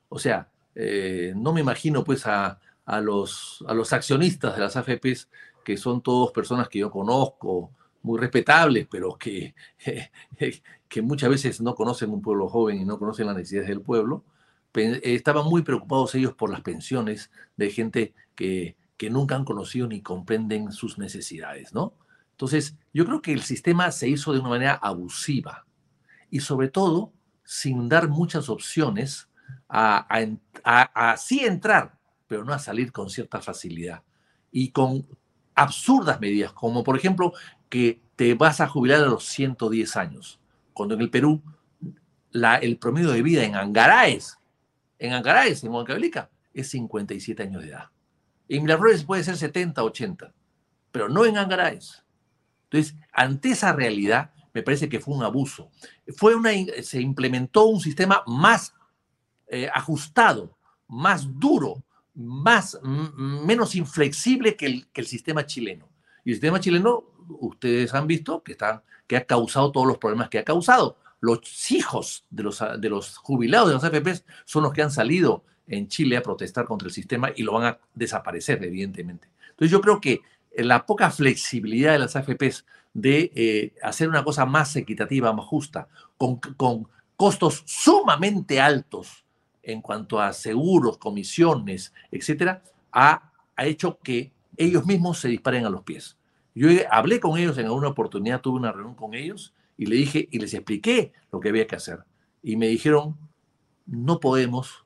O sea, eh, no me imagino pues a, los, a los accionistas de las AFPs, que son todos personas que yo conozco, muy respetables, pero que, que muchas veces no conocen un pueblo joven y no conocen las necesidades del pueblo, estaban muy preocupados ellos por las pensiones de gente que, que nunca han conocido ni comprenden sus necesidades, ¿no? Entonces, yo creo que el sistema se hizo de una manera abusiva y sobre todo sin dar muchas opciones a, sí entrar, pero no a salir con cierta facilidad. Y con absurdas medidas, como por ejemplo que te vas a jubilar a los 110 años, cuando en el Perú la, el promedio de vida en Angaraes, en Angaraes, en Huancavelica, es 57 años de edad. En Miraflores puede ser 70, 80, pero no en Angaraes. Entonces, ante esa realidad, me parece que fue un abuso. Fue una, se implementó un sistema más eh, ajustado, más duro, más, menos inflexible que el, que el sistema chileno. Y el sistema chileno, ustedes han visto que, está, que ha causado todos los problemas que ha causado. Los hijos de los, de los jubilados de los AFPs son los que han salido en Chile a protestar contra el sistema y lo van a desaparecer, evidentemente. Entonces yo creo que la poca flexibilidad de las AFPs de eh, hacer una cosa más equitativa, más justa, con, costos sumamente altos en cuanto a seguros, comisiones, etcétera, ha, ha hecho que ellos mismos se disparen a los pies. Yo hablé con ellos en alguna oportunidad, tuve una reunión con ellos y le dije y les expliqué lo que había que hacer. Y me dijeron, no podemos,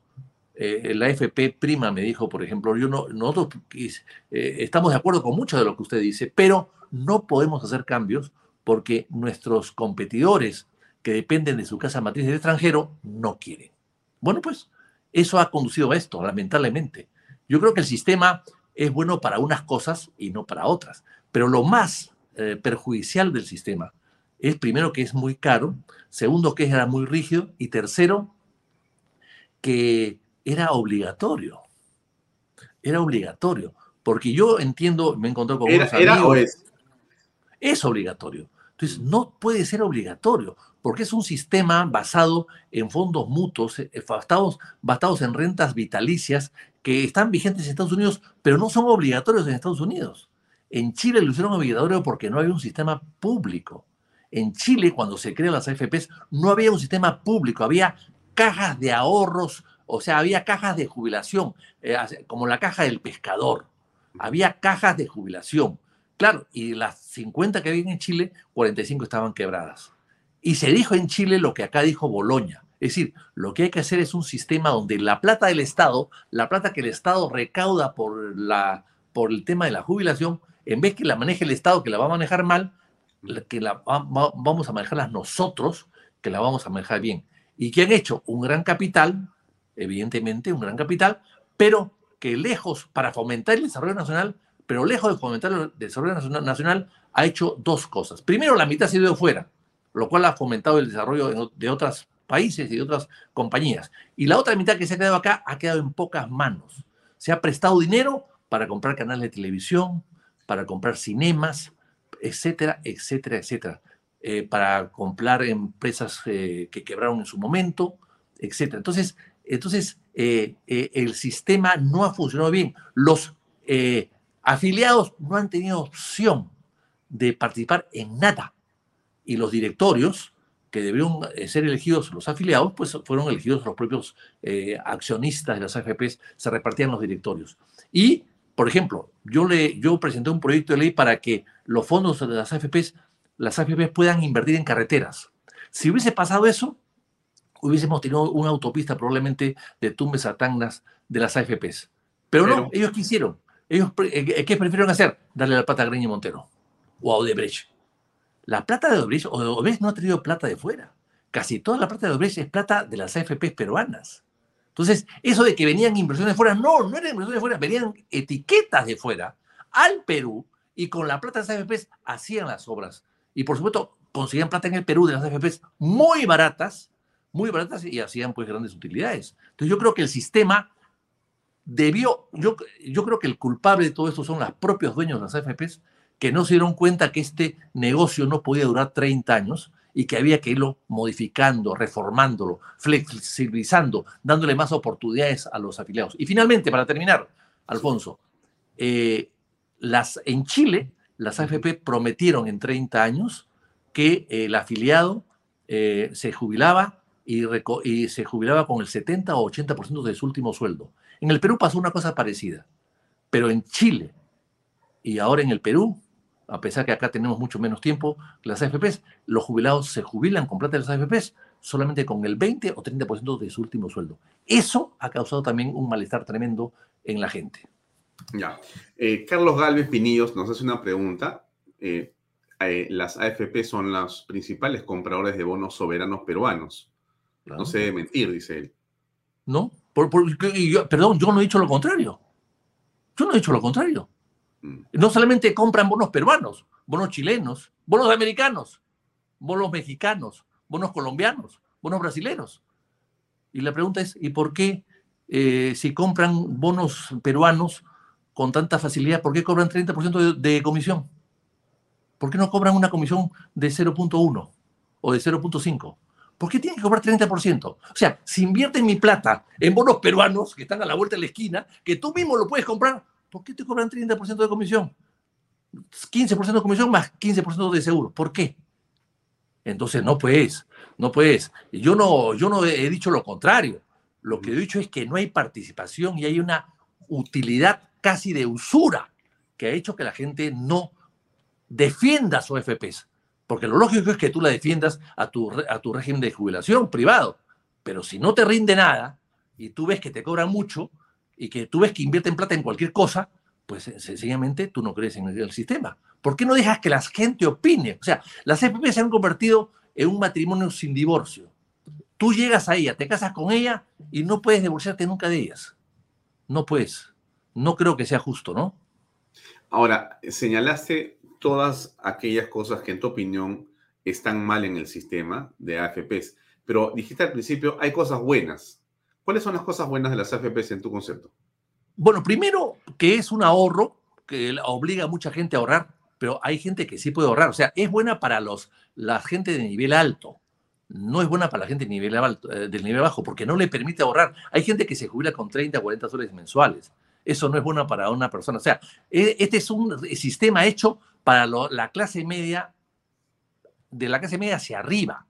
eh, la FP prima me dijo, por ejemplo, yo no, nosotros eh, estamos de acuerdo con mucho de lo que usted dice, pero no podemos hacer cambios porque nuestros competidores que dependen de su casa matriz del extranjero no quieren. Bueno, pues eso ha conducido a esto, lamentablemente. Yo creo que el sistema es bueno para unas cosas y no para otras, pero lo más eh, perjudicial del sistema es primero que es muy caro, segundo que era muy rígido y tercero que era obligatorio. Era obligatorio, porque yo entiendo, me encontré con era, es. Es obligatorio. Entonces, no puede ser obligatorio, porque es un sistema basado en fondos mutuos, eh, basados, basados en rentas vitalicias que están vigentes en Estados Unidos, pero no son obligatorios en Estados Unidos. En Chile lo hicieron obligatorio porque no había un sistema público. En Chile, cuando se crean las AFPs, no había un sistema público, había cajas de ahorros, o sea, había cajas de jubilación, eh, como la caja del pescador. Había cajas de jubilación Claro, y las 50 que había en Chile, 45 estaban quebradas. Y se dijo en Chile lo que acá dijo Boloña. Es decir, lo que hay que hacer es un sistema donde la plata del Estado, la plata que el Estado recauda por, la, por el tema de la jubilación, en vez que la maneje el Estado, que la va a manejar mal, que la vamos a manejarla nosotros, que la vamos a manejar bien. Y que han hecho un gran capital, evidentemente, un gran capital, pero que lejos, para fomentar el desarrollo nacional, pero lejos de fomentar el desarrollo nacional, ha hecho dos cosas. Primero, la mitad se ha ido fuera, lo cual ha fomentado el desarrollo de otros países y de otras compañías. Y la otra mitad que se ha quedado acá ha quedado en pocas manos. Se ha prestado dinero para comprar canales de televisión, para comprar cinemas, etcétera, etcétera, etcétera. Eh, para comprar empresas eh, que quebraron en su momento, etcétera. Entonces, entonces eh, el sistema no ha funcionado bien. Los Afiliados no han tenido opción de participar en nada. Y los directorios, que debieron eh, ser elegidos los afiliados, pues fueron elegidos los propios eh, accionistas de las AFPs, se repartían los directorios. Y, por ejemplo, yo, le, yo presenté un proyecto de ley para que los fondos de las AFPs, las AFPs puedan invertir en carreteras. Si hubiese pasado eso, hubiésemos tenido una autopista probablemente de Tumbes a Tangnas de las AFPs. Pero, no, ellos quisieron. Ellos, eh, ¿qué prefirieron hacer? Darle la plata a Greño Montero o a Odebrecht. La plata de Odebrecht, Odebrecht no ha tenido plata de fuera. Casi toda la plata de Odebrecht es plata de las AFPs peruanas. Entonces, eso de que venían inversiones de fuera, no, no eran inversiones de fuera, venían etiquetas de fuera al Perú y con la plata de las AFPs hacían las obras. Y por supuesto, conseguían plata en el Perú de las AFPs muy baratas, muy baratas y hacían pues grandes utilidades. Entonces yo creo que el sistema debió, yo, yo creo que el culpable de todo esto son los propios dueños de las AFPs que no se dieron cuenta que este negocio no podía durar 30 años y que había que irlo modificando, reformándolo, flexibilizando, dándole más oportunidades a los afiliados. Y finalmente, para terminar, Alfonso, eh, las, en Chile las AFP prometieron en 30 años que el afiliado eh, se jubilaba y, se jubilaba con el 70 o 80% de su último sueldo. En el Perú pasó una cosa parecida, pero en Chile y ahora en el Perú, a pesar que acá tenemos mucho menos tiempo, las AFPs, los jubilados se jubilan con plata de las AFPs solamente con el 20 o 30% de su último sueldo. Eso ha causado también un malestar tremendo en la gente. Ya. Eh, Carlos Galvez Pinillos nos hace una pregunta. Eh, eh, las AFP son los principales compradores de bonos soberanos peruanos. No se debe mentir, dice él. No, perdón, yo no he dicho lo contrario. Yo no he dicho lo contrario. Mm. No solamente compran bonos peruanos, bonos chilenos, bonos americanos, bonos mexicanos, bonos colombianos, bonos brasileños. Y la pregunta es, ¿y por qué eh, si compran bonos peruanos con tanta facilidad, por qué cobran 30% de, de comisión? ¿Por qué no cobran una comisión de 0.1 o de 0.5? ¿Por qué tienen que cobrar 30%? O sea, si invierten mi plata en bonos peruanos que están a la vuelta de la esquina, que tú mismo lo puedes comprar, ¿por qué te cobran 30% de comisión? 15% de comisión más 15% de seguro. ¿Por qué? Entonces, no puedes, no puedes. Yo no, yo no he dicho lo contrario. Lo que he dicho es que no hay participación y hay una utilidad casi de usura que ha hecho que la gente no defienda sus AFPs. Porque lo lógico es que tú la defiendas a tu, a tu régimen de jubilación privado. Pero si no te rinde nada y tú ves que te cobran mucho y que tú ves que invierten plata en cualquier cosa, pues sencillamente tú no crees en el sistema. ¿Por qué no dejas que la gente opine? O sea, las AFP se han convertido en un matrimonio sin divorcio. Tú llegas a ella, te casas con ella y no puedes divorciarte nunca de ellas. No puedes. No creo que sea justo, ¿no? Ahora, señalaste todas aquellas cosas que en tu opinión están mal en el sistema de AFPs, pero dijiste al principio, hay cosas buenas. ¿Cuáles son las cosas buenas de las AFPs en tu concepto? Bueno, primero que es un ahorro que obliga a mucha gente a ahorrar, pero hay gente que sí puede ahorrar. O sea, es buena para los, la gente de nivel alto. No es buena para la gente de nivel alto, eh, del nivel bajo, porque no le permite ahorrar. Hay gente que se jubila con 30, 40 soles mensuales. Eso no es bueno para una persona. O sea, e, este es un sistema hecho para la clase media, de la clase media hacia arriba.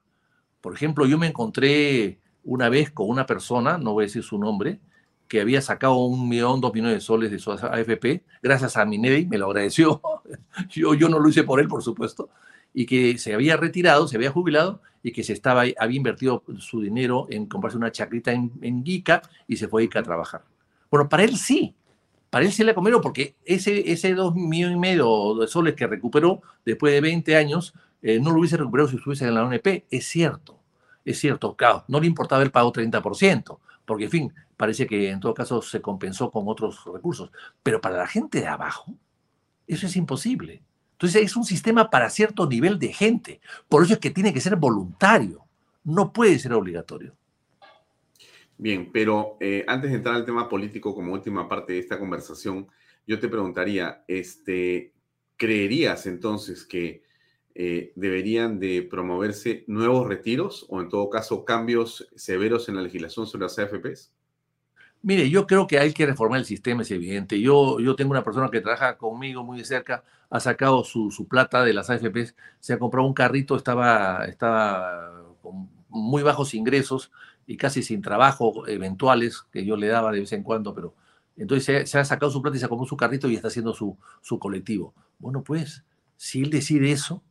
Por ejemplo, yo me encontré una vez con una persona, no voy a decir su nombre, que había sacado un millón, dos millones de soles de su AFP, gracias a Minedi, me lo agradeció. yo, yo no lo hice por él, por supuesto, y que se había retirado, se había jubilado y que se estaba, había invertido su dinero en comprarse una chacrita en, en y se fue a Ica a trabajar. Bueno, para él sí, para él se le comieron porque ese, ese dos millones y medio de soles que recuperó después de 20 años, eh, no lo hubiese recuperado si estuviese en la ONP. Es cierto, es cierto, claro, no le importaba el pago 30%, porque en fin, parece que en todo caso se compensó con otros recursos. Pero para la gente de abajo, eso es imposible. Entonces es un sistema para cierto nivel de gente. Por eso es que tiene que ser voluntario, no puede ser obligatorio. Bien, pero eh, antes de entrar al tema político como última parte de esta conversación, yo te preguntaría, este, ¿creerías entonces que eh, deberían de promoverse nuevos retiros o en todo caso cambios severos en la legislación sobre las AFPs? Mire, yo creo que hay que reformar el sistema, es evidente. Yo, yo tengo una persona que trabaja conmigo muy de cerca, ha sacado su, su plata de las AFPs, se ha comprado un carrito, estaba, estaba con muy bajos ingresos, y casi sin trabajo eventuales que yo le daba de vez en cuando, pero entonces se, ha sacado su plata y se compró su carrito y está haciendo su, su colectivo. Bueno, pues, si él decide eso,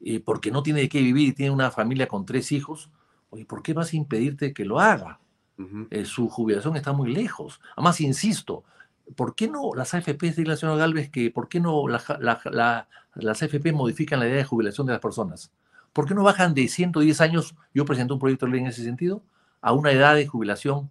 eh, porque no tiene de qué vivir y tiene una familia con tres hijos, oye, ¿por qué vas a impedirte que lo haga? Eh, su jubilación está muy lejos. Además, insisto, ¿por qué no las AFP de la señora Galvez que, por qué no las AFP modifican la idea de jubilación de las personas? ¿Por qué no bajan de 110 años, yo presenté un proyecto de ley en ese sentido, a una edad de jubilación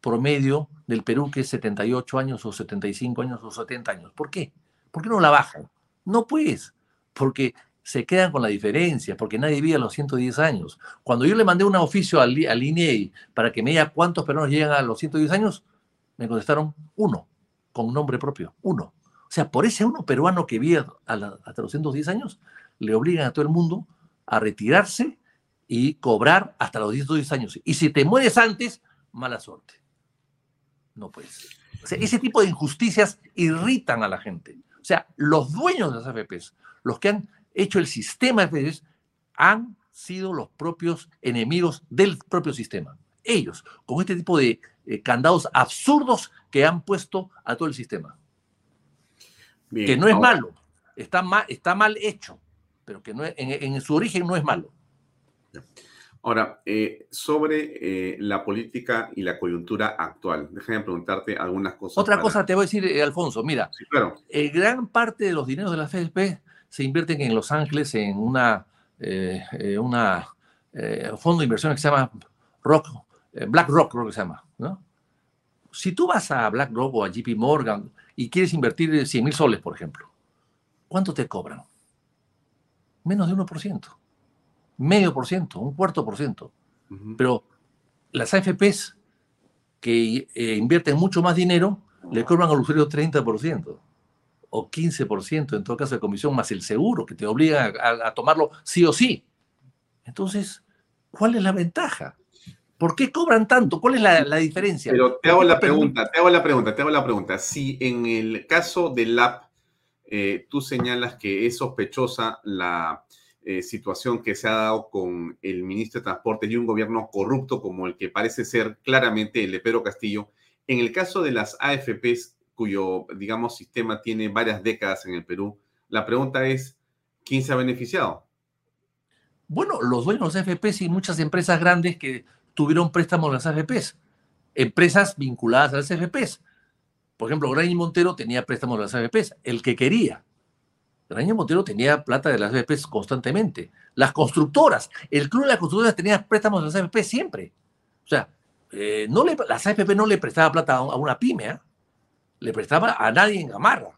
promedio del Perú que es 78 años o 75 años o 70 años? ¿Por qué? ¿Por qué no la bajan? No pues, porque se quedan con la diferencia, porque nadie vive a los 110 años. Cuando yo le mandé un oficio al, al INEI para que me diga cuántos peruanos llegan a los 110 años, me contestaron uno, con nombre propio, uno. O sea, por ese uno peruano que vive hasta los 110 años, le obligan a todo el mundo a retirarse y cobrar hasta los 10 años. Y si te mueres antes, mala suerte. No puedes. O sea, ese tipo de injusticias irritan a la gente. O sea, los dueños de las AFPs, los que han hecho el sistema de AFPs, han sido los propios enemigos del propio sistema. Ellos, con este tipo de eh, candados absurdos que han puesto a todo el sistema. que no es malo, está está mal hecho pero que no en, su origen no es malo. Ahora, eh, sobre eh, la política y la coyuntura actual, déjame preguntarte algunas cosas. Otra cosa te voy a decir, eh, Alfonso, mira, claro. gran parte de los dineros de la FSP se invierten en Los Ángeles en una, una fondo de inversión que se llama Rock, BlackRock, creo que se llama, ¿no? Si tú vas a BlackRock o a JP Morgan y quieres invertir 100 mil soles, por ejemplo, ¿cuánto te cobran? Menos de 1%, medio por ciento, un cuarto por ciento. Pero las AFPs que eh, invierten mucho más dinero le cobran al usuario 30% o 15% en todo caso de comisión, más el seguro que te obliga a, tomarlo sí o sí. Entonces, ¿cuál es la ventaja? ¿Por qué cobran tanto? ¿Cuál es la, diferencia? Pero te hago la pregunta, te hago la pregunta, te hago la pregunta. Si en el caso del app eh, tú señalas que es sospechosa la eh, situación que se ha dado con el ministro de Transportes y un gobierno corrupto como el que parece ser claramente el de Pedro Castillo. En el caso de las AFPs, cuyo, digamos, sistema tiene varias décadas en el Perú. La pregunta es, ¿quién se ha beneficiado? Bueno, los dueños de AFPs y muchas empresas grandes que tuvieron préstamos en las AFPs. Empresas vinculadas a las AFPs. Por ejemplo, Graña Montero tenía préstamos de las AFPs, el que quería. Graña Montero tenía plata de las AFPs constantemente. Las constructoras, el club de las constructoras tenía préstamos de las AFPs siempre. O sea, eh, no le, las AFP no le prestaba plata a una pyme, ¿eh? le prestaba a nadie en Gamarra,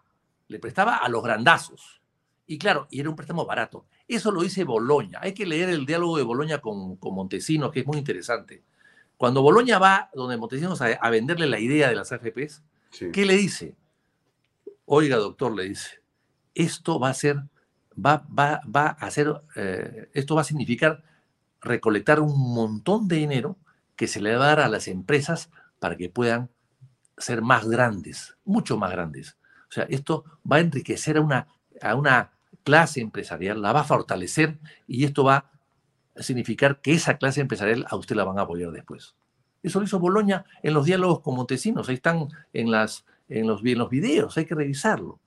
le prestaba a los grandazos. Y claro, y era un préstamo barato. Eso lo dice Boloña. Hay que leer el diálogo de Boloña con, con Montesinos, que es muy interesante. Cuando Boloña va donde Montesinos a, venderle la idea de las AFPs, ¿qué le dice? Oiga, doctor, le dice, esto va a ser, va, va, va a ser, eh, esto va a significar recolectar un montón de dinero que se le va a dar a las empresas para que puedan ser más grandes, mucho más grandes. O sea, esto va a enriquecer a una, a una clase empresarial, la va a fortalecer y esto va a significar que esa clase empresarial a usted la van a apoyar después. Eso lo hizo Boloña en los diálogos con Montesinos, ahí están en, las, en, los, en los videos, hay que revisarlo.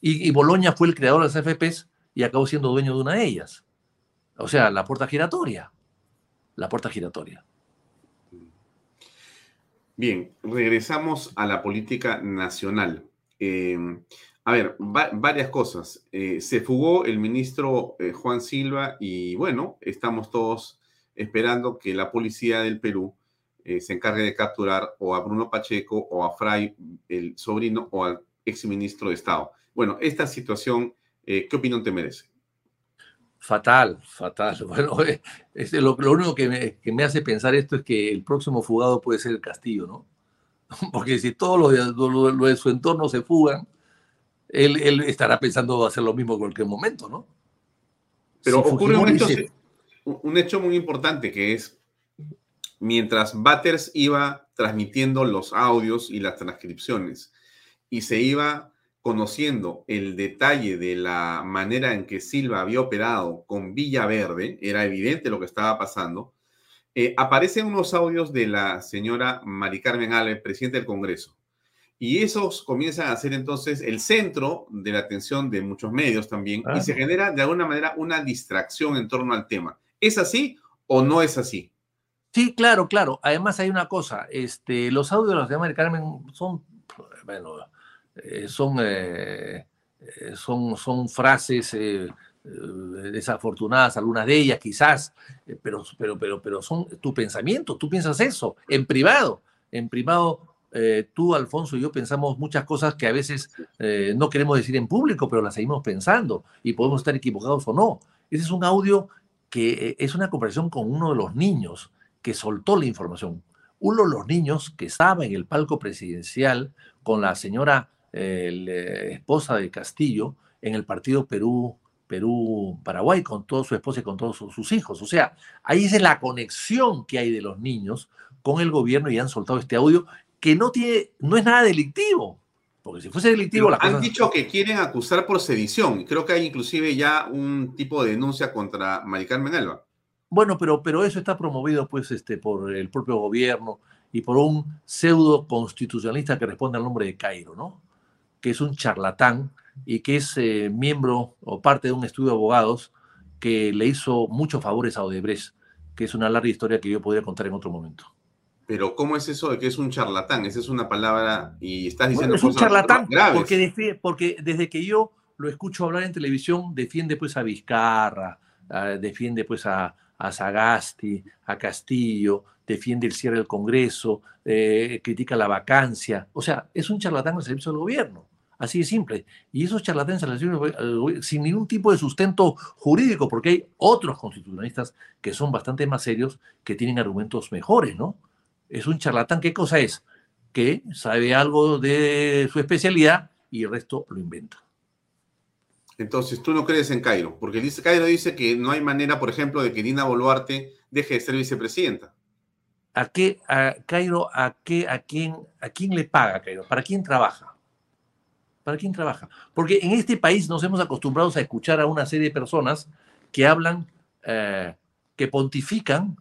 Y, y Boloña fue el creador de las FPs y acabó siendo dueño de una de ellas. O sea, la puerta giratoria. La puerta giratoria. Bien, regresamos a la política nacional. Eh, a ver, varias cosas. Eh, se fugó el ministro eh, Juan Silva y bueno, estamos todos esperando que la policía del Perú se encargue de capturar o a Bruno Pacheco o a Fray, el sobrino, o al exministro de Estado. Bueno, esta situación, ¿qué opinión te merece? Fatal, fatal. Bueno, es lo, único que me, que me, hace pensar esto es que el próximo fugado puede ser el Castillo, ¿no? Porque si todos los de, de su entorno se fugan, él, él, estará pensando hacer lo mismo en cualquier momento, ¿no? Pero ocurre un hecho, un hecho muy importante que es, mientras Batters iba transmitiendo los audios y las transcripciones y se iba conociendo el detalle de la manera en que Silva había operado con Villaverde, era evidente lo que estaba pasando, eh, aparecen unos audios de la señora Mari Carmen Alves, presidenta del Congreso. Y esos comienzan a ser entonces el centro de la atención de muchos medios también y se genera de alguna manera una distracción en torno al tema. ¿Es así o no es así? Sí, claro, claro. Además hay una cosa, este, los audios de la señora Mari Carmen son, bueno, eh, son, eh, eh, son, son frases desafortunadas, algunas de ellas quizás, pero, pero, pero, pero son tu pensamiento, tú piensas eso, en privado, en privado. tú, Alfonso y yo pensamos muchas cosas que a veces no queremos decir en público, pero las seguimos pensando y podemos estar equivocados o no. Ese es un audio que es una conversación con uno de los niños que soltó la información. Uno de los niños que estaba en el palco presidencial con la señora la esposa de Castillo en el partido Perú, Perú-Paraguay, con toda su esposa y con todos sus hijos. O sea, ahí es la conexión que hay de los niños con el gobierno y han soltado este audio que no, tiene, no es nada delictivo. Porque si fuese delictivo... han dicho que quieren acusar por sedición. Creo que hay inclusive ya un tipo de denuncia contra Maricarmen Alba. Bueno, pero, pero eso está promovido pues este, por el propio gobierno y por un pseudo constitucionalista que responde al nombre de Cairo, ¿no? que es un charlatán y que es eh, miembro o parte de un estudio de abogados que le hizo muchos favores a Odebrecht, que es una larga historia que yo podría contar en otro momento. Pero ¿cómo es eso de que es un charlatán? Esa es una palabra y estás diciendo es un charlatán Porque, porque desde que yo lo escucho hablar en televisión defiende pues a Vizcarra, defiende pues a, a Sagasti, a Castillo, defiende el cierre del Congreso, eh, critica la vacancia. O sea, es un charlatán al servicio del gobierno. Así de simple. Y esos charlatanes sin ningún tipo de sustento jurídico, porque hay otros constitucionalistas que son bastante más serios, que tienen argumentos mejores, ¿no? Es un charlatán, ¿qué cosa es? Que sabe algo de su especialidad y el resto lo inventa. Entonces, tú no crees en Cairo, porque Cairo dice que no hay manera, por ejemplo, de que Dina Boluarte deje de ser vicepresidenta. ¿A qué, Cairo, a qué, a quién, a quién le paga Cairo? ¿Para quién trabaja? ¿Para quién trabaja? Porque en este país nos hemos acostumbrado a escuchar a una serie de personas que hablan, eh, que pontifican,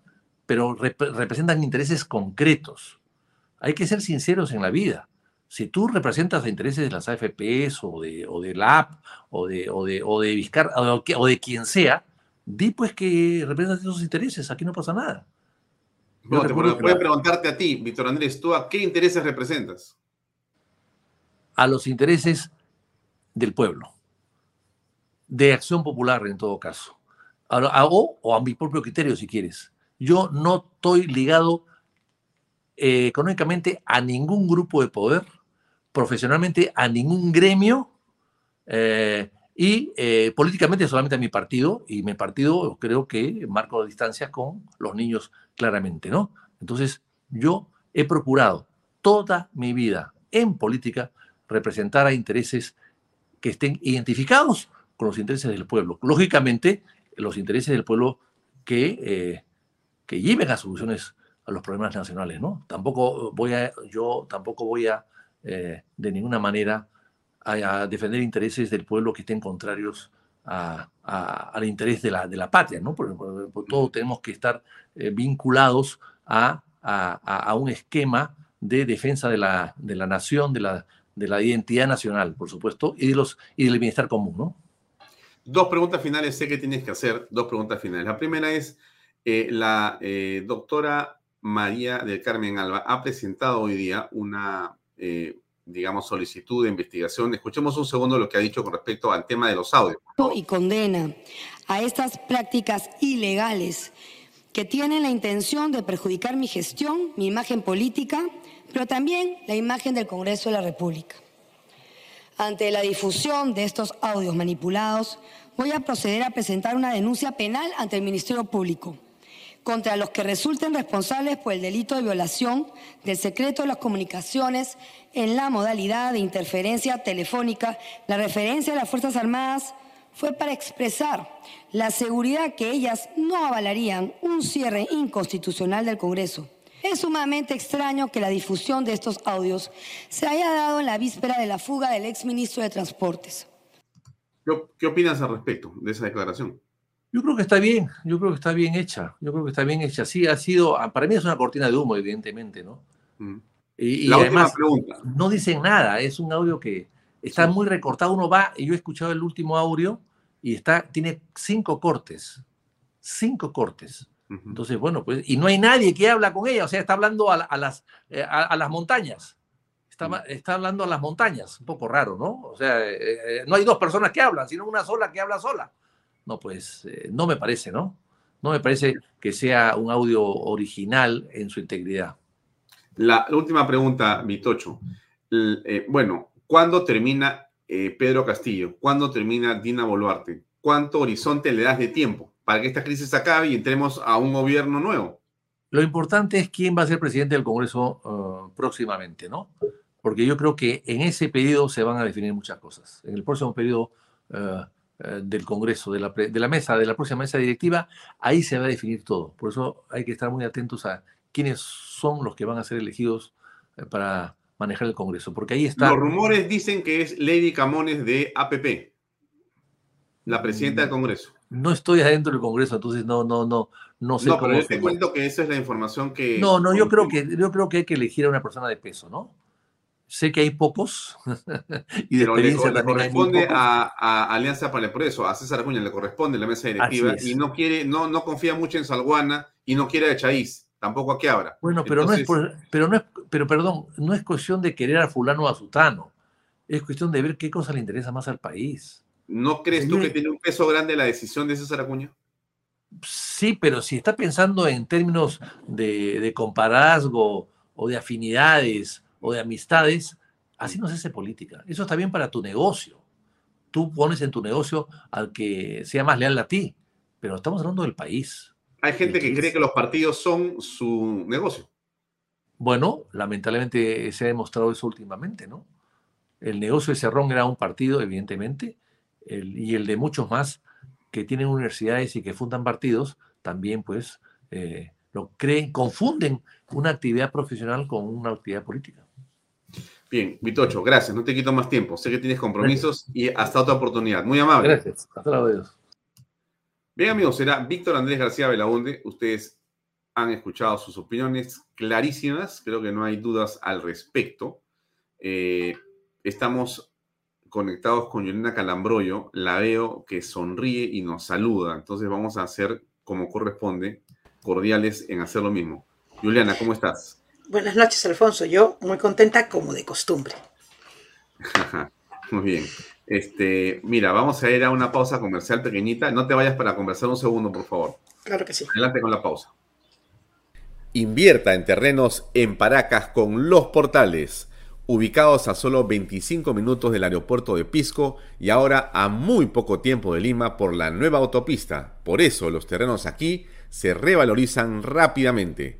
pero representan intereses concretos. Hay que ser sinceros en la vida. Si tú representas los intereses de las AFPs o de, o de la AP o de, o de, o de Vizcar o de, o de quien sea, di pues que representas esos intereses, aquí no pasa nada. No, te voy a preguntarte a ti, Víctor Andrés, ¿tú a qué intereses representas? A los intereses del pueblo, de acción popular en todo caso, o, a mi propio criterio si quieres. Yo no estoy ligado eh, económicamente a ningún grupo de poder, profesionalmente a ningún gremio eh, y eh, políticamente solamente a mi partido, y mi partido creo que marco distancias con los niños claramente, ¿no? Entonces, yo he procurado toda mi vida en política representar a intereses que estén identificados con los intereses del pueblo. Lógicamente, los intereses del pueblo que, que lleven a soluciones a los problemas nacionales, ¿no? Tampoco voy a, yo tampoco voy a, eh, de ninguna manera, a, defender intereses del pueblo que estén contrarios al interés de la, de la patria, ¿no? Porque, todos tenemos que estar eh, vinculados a, un esquema de defensa de la, de la nación, de la, de la identidad nacional, por supuesto, y, de los, y del bienestar común, ¿no? Dos preguntas finales, sé que tienes que hacer dos preguntas finales. La primera es, eh, la eh, doctora María del Carmen Alba ha presentado hoy día una digamos, solicitud de investigación. Escuchemos un segundo lo que ha dicho con respecto al tema de los audios. Y condena a estas prácticas ilegales que tienen la intención de perjudicar mi gestión, mi imagen política, pero también la imagen del Congreso de la República. Ante la difusión de estos audios manipulados, voy a proceder a presentar una denuncia penal ante el Ministerio Público contra los que resulten responsables por el delito de violación del secreto de las comunicaciones en la modalidad de interferencia telefónica. La referencia a las Fuerzas Armadas fue para expresar la seguridad que ellas no avalarían un cierre inconstitucional del Congreso. Es sumamente extraño que la difusión de estos audios se haya dado en la víspera de la fuga del exministro de Transportes. ¿Qué opinas al respecto de esa declaración? Yo creo que está bien, yo creo que está bien hecha, yo creo que está bien hecha. Sí, ha sido, ah, para mí es una cortina de humo, evidentemente, ¿no? Mm. Y, La además, pregunta. no dicen nada, es un audio que está muy recortado. Uno va, y yo he escuchado el último audio, y está, tiene cinco cortes, cinco cortes. Entonces, bueno, pues, y no hay nadie que habla con ella, o sea, está hablando a, las, eh, a, las montañas. Está, mm. está, hablando a las montañas, un poco raro, ¿no? O sea, eh, eh, no hay dos personas que hablan, sino una sola que habla sola no, pues eh, no me parece, ¿no? No me parece que sea un audio original en su integridad. La, última pregunta, Vitocho. Eh, bueno, ¿cuándo termina eh, Pedro Castillo? ¿Cuándo termina Dina Boluarte? ¿Cuánto horizonte le das de tiempo para que esta crisis acabe y entremos a un gobierno nuevo? Lo importante es quién va a ser presidente del Congreso uh, próximamente, ¿no? Porque yo creo que en ese periodo se van a definir muchas cosas. En el próximo periodo uh, del Congreso, de la, de la mesa, de la próxima mesa directiva, ahí se va a definir todo. Por eso hay que estar muy atentos a quiénes son los que van a ser elegidos eh, para manejar el Congreso, porque ahí está... Los rumores dicen que es Lady Camones de APP, la presidenta del Congreso. No estoy adentro del Congreso, entonces no, no, no, no sé. No, pero yo te cuento que esa es la información que. No, no, yo creo que yo creo que hay que elegir a una persona de peso, ¿no? Sé que hay pocos. y de experiencia le, corresponde a, Alianza para el Progreso, a César Acuña le corresponde la mesa directiva y no quiere, no, no confía mucho en Salguana y no quiere a Chaís, tampoco a Quiabra. Bueno, pero no es pero no es, pero perdón, no es cuestión de querer a fulano o a sutano, es cuestión de ver qué cosa le interesa más al país. ¿No crees tú que tiene un peso grande la decisión de César Acuña? Sí, pero si está pensando en términos de, de comparazgo o de afinidades o de amistades, así no se hace política. Eso está bien para tu negocio. Tú pones en tu negocio al que sea más leal a ti, pero estamos hablando del país. Hay gente que cree que los partidos son su negocio. Bueno, lamentablemente se ha demostrado eso últimamente, ¿no? El negocio de Cerrón era un partido, evidentemente, y el de muchos más que tienen universidades y que fundan partidos, también pues eh, lo creen, confunden una actividad profesional con una actividad política. Bien, Vitocho, gracias. No te quito más tiempo. Sé que tienes compromisos y hasta otra oportunidad. Muy amable. Gracias. Hasta luego. Bien, amigos, será Víctor Andrés García Belaunde. Ustedes han escuchado sus opiniones clarísimas. Creo que no hay dudas al respecto. Eh, estamos conectados con Yolanda Calambroyo. La veo que sonríe y nos saluda. Entonces vamos a hacer como corresponde, cordiales en hacer lo mismo. Juliana, ¿cómo estás? Buenas noches, Alfonso. Yo muy contenta como de costumbre. muy bien. Este, mira, vamos a ir a una pausa comercial pequeñita. No te vayas para conversar un segundo, por favor. Claro que sí. Adelante con la pausa. Invierta en terrenos en Paracas con los portales, ubicados a solo 25 minutos del aeropuerto de Pisco y ahora a muy poco tiempo de Lima por la nueva autopista. Por eso los terrenos aquí se revalorizan rápidamente.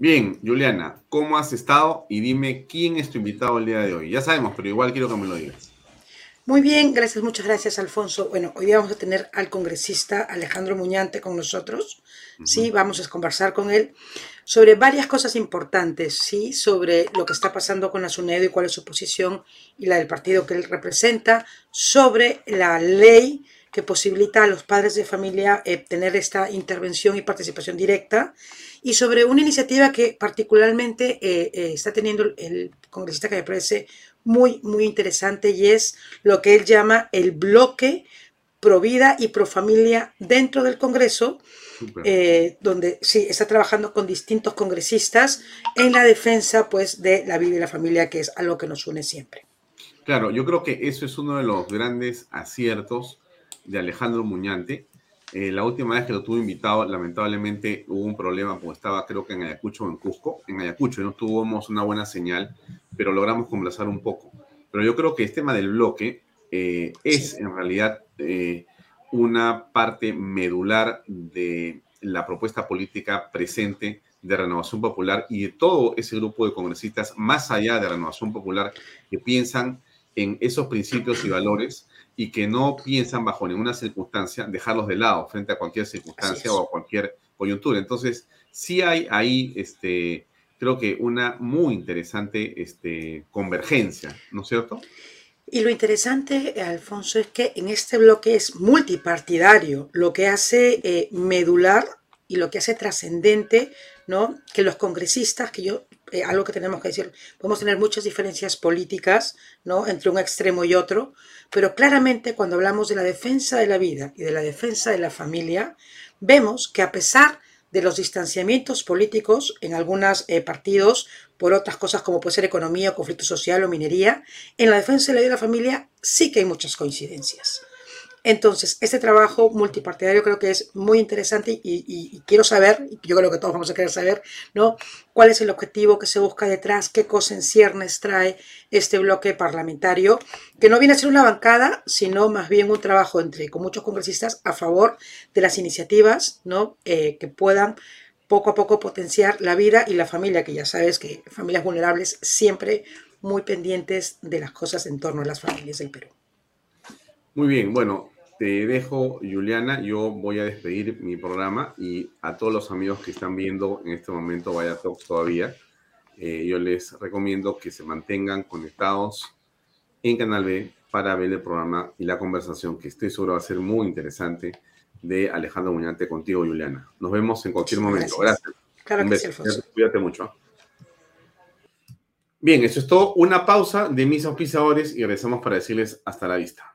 Bien, Juliana, ¿cómo has estado? Y dime quién es tu invitado el día de hoy. Ya sabemos, pero igual quiero que me lo digas. Muy bien, gracias, muchas gracias, Alfonso. Bueno, hoy vamos a tener al congresista Alejandro Muñante con nosotros. Sí, vamos a conversar con él sobre varias cosas importantes, sí, sobre lo que está pasando con la SUNEDO y cuál es su posición y la del partido que él representa, sobre la ley que posibilita a los padres de familia eh, tener esta intervención y participación directa y sobre una iniciativa que particularmente eh, eh, está teniendo el congresista que me parece muy, muy interesante y es lo que él llama el bloque pro vida y pro familia dentro del Congreso, eh, donde sí está trabajando con distintos congresistas en la defensa pues de la vida y la familia, que es algo que nos une siempre. Claro, yo creo que eso es uno de los grandes aciertos de Alejandro Muñante, eh, la última vez que lo tuve invitado, lamentablemente hubo un problema, porque estaba creo que en Ayacucho o en Cusco. En Ayacucho no tuvimos una buena señal, pero logramos conversar un poco. Pero yo creo que este tema del bloque eh, es en realidad eh, una parte medular de la propuesta política presente de Renovación Popular y de todo ese grupo de congresistas, más allá de Renovación Popular, que piensan en esos principios y valores y que no piensan bajo ninguna circunstancia dejarlos de lado frente a cualquier circunstancia o a cualquier coyuntura. Entonces, sí hay ahí, este, creo que una muy interesante este, convergencia, ¿no es cierto? Y lo interesante, Alfonso, es que en este bloque es multipartidario, lo que hace eh, medular y lo que hace trascendente, ¿no? Que los congresistas, que yo eh, algo que tenemos que decir, podemos tener muchas diferencias políticas, ¿no? Entre un extremo y otro, pero claramente cuando hablamos de la defensa de la vida y de la defensa de la familia, vemos que a pesar de los distanciamientos políticos en algunos eh, partidos por otras cosas como puede ser economía, conflicto social o minería, en la defensa de la vida de la familia sí que hay muchas coincidencias. Entonces, este trabajo multipartidario creo que es muy interesante y, quiero saber, y yo creo que todos vamos a querer saber, ¿no? ¿Cuál es el objetivo que se busca detrás? ¿Qué cosas en ciernes trae este bloque parlamentario? Que no viene a ser una bancada, sino más bien un trabajo entre, con muchos congresistas a favor de las iniciativas, ¿no? Eh, que puedan poco a poco potenciar la vida y la familia, que ya sabes que familias vulnerables siempre muy pendientes de las cosas en torno a las familias del Perú. Muy bien, bueno, te dejo, Juliana. Yo voy a despedir mi programa y a todos los amigos que están viendo en este momento Vaya Talks todavía, eh, yo les recomiendo que se mantengan conectados en Canal B para ver el programa y la conversación que estoy seguro va a ser muy interesante de Alejandro Muñante contigo, Juliana. Nos vemos en cualquier momento. Gracias. Gracias. Cuídate mucho. Bien, eso es todo. Una pausa de mis auspiciadores y regresamos para decirles hasta la vista.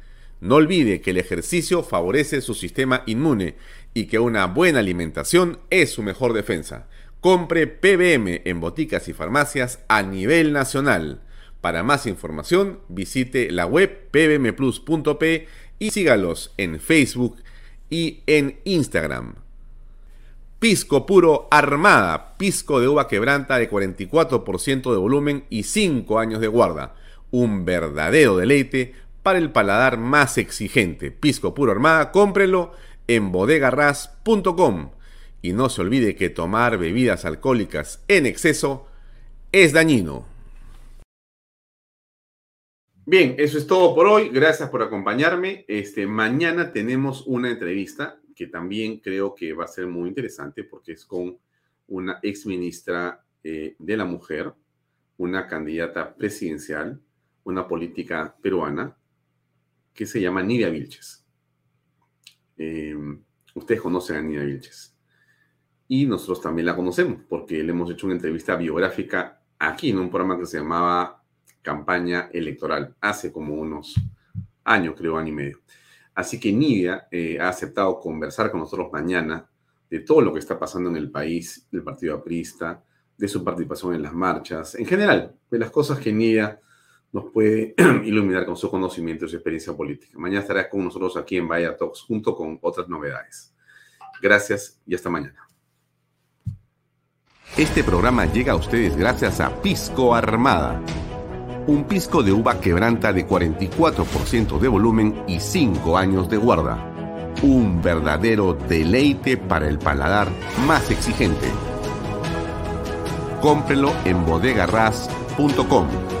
No olvide que el ejercicio favorece su sistema inmune y que una buena alimentación es su mejor defensa. Compre PBM en boticas y farmacias a nivel nacional. Para más información, visite la web pbmplus.p y sígalos en Facebook y en Instagram. Pisco puro Armada, pisco de uva quebranta de 44% de volumen y 5 años de guarda. Un verdadero deleite para el paladar más exigente. Pisco puro Armada, cómprelo en bodegarras.com. Y no se olvide que tomar bebidas alcohólicas en exceso es dañino. Bien, eso es todo por hoy. Gracias por acompañarme. Este, mañana tenemos una entrevista que también creo que va a ser muy interesante porque es con una ex ministra eh, de la mujer, una candidata presidencial, una política peruana, que se llama Nidia Vilches. Eh, ustedes conocen a Nidia Vilches. Y nosotros también la conocemos porque le hemos hecho una entrevista biográfica aquí en un programa que se llamaba campaña electoral hace como unos años, creo, año y medio. Así que Nidia eh, ha aceptado conversar con nosotros mañana de todo lo que está pasando en el país, del Partido Aprista, de su participación en las marchas, en general, de las cosas que Nidia nos puede iluminar con su conocimiento y su experiencia política. Mañana estará con nosotros aquí en Vaya Talks junto con otras novedades. Gracias y hasta mañana. Este programa llega a ustedes gracias a Pisco Armada un pisco de uva quebranta de 44% de volumen y 5 años de guarda. Un verdadero deleite para el paladar más exigente. Cómprelo en bodegarras.com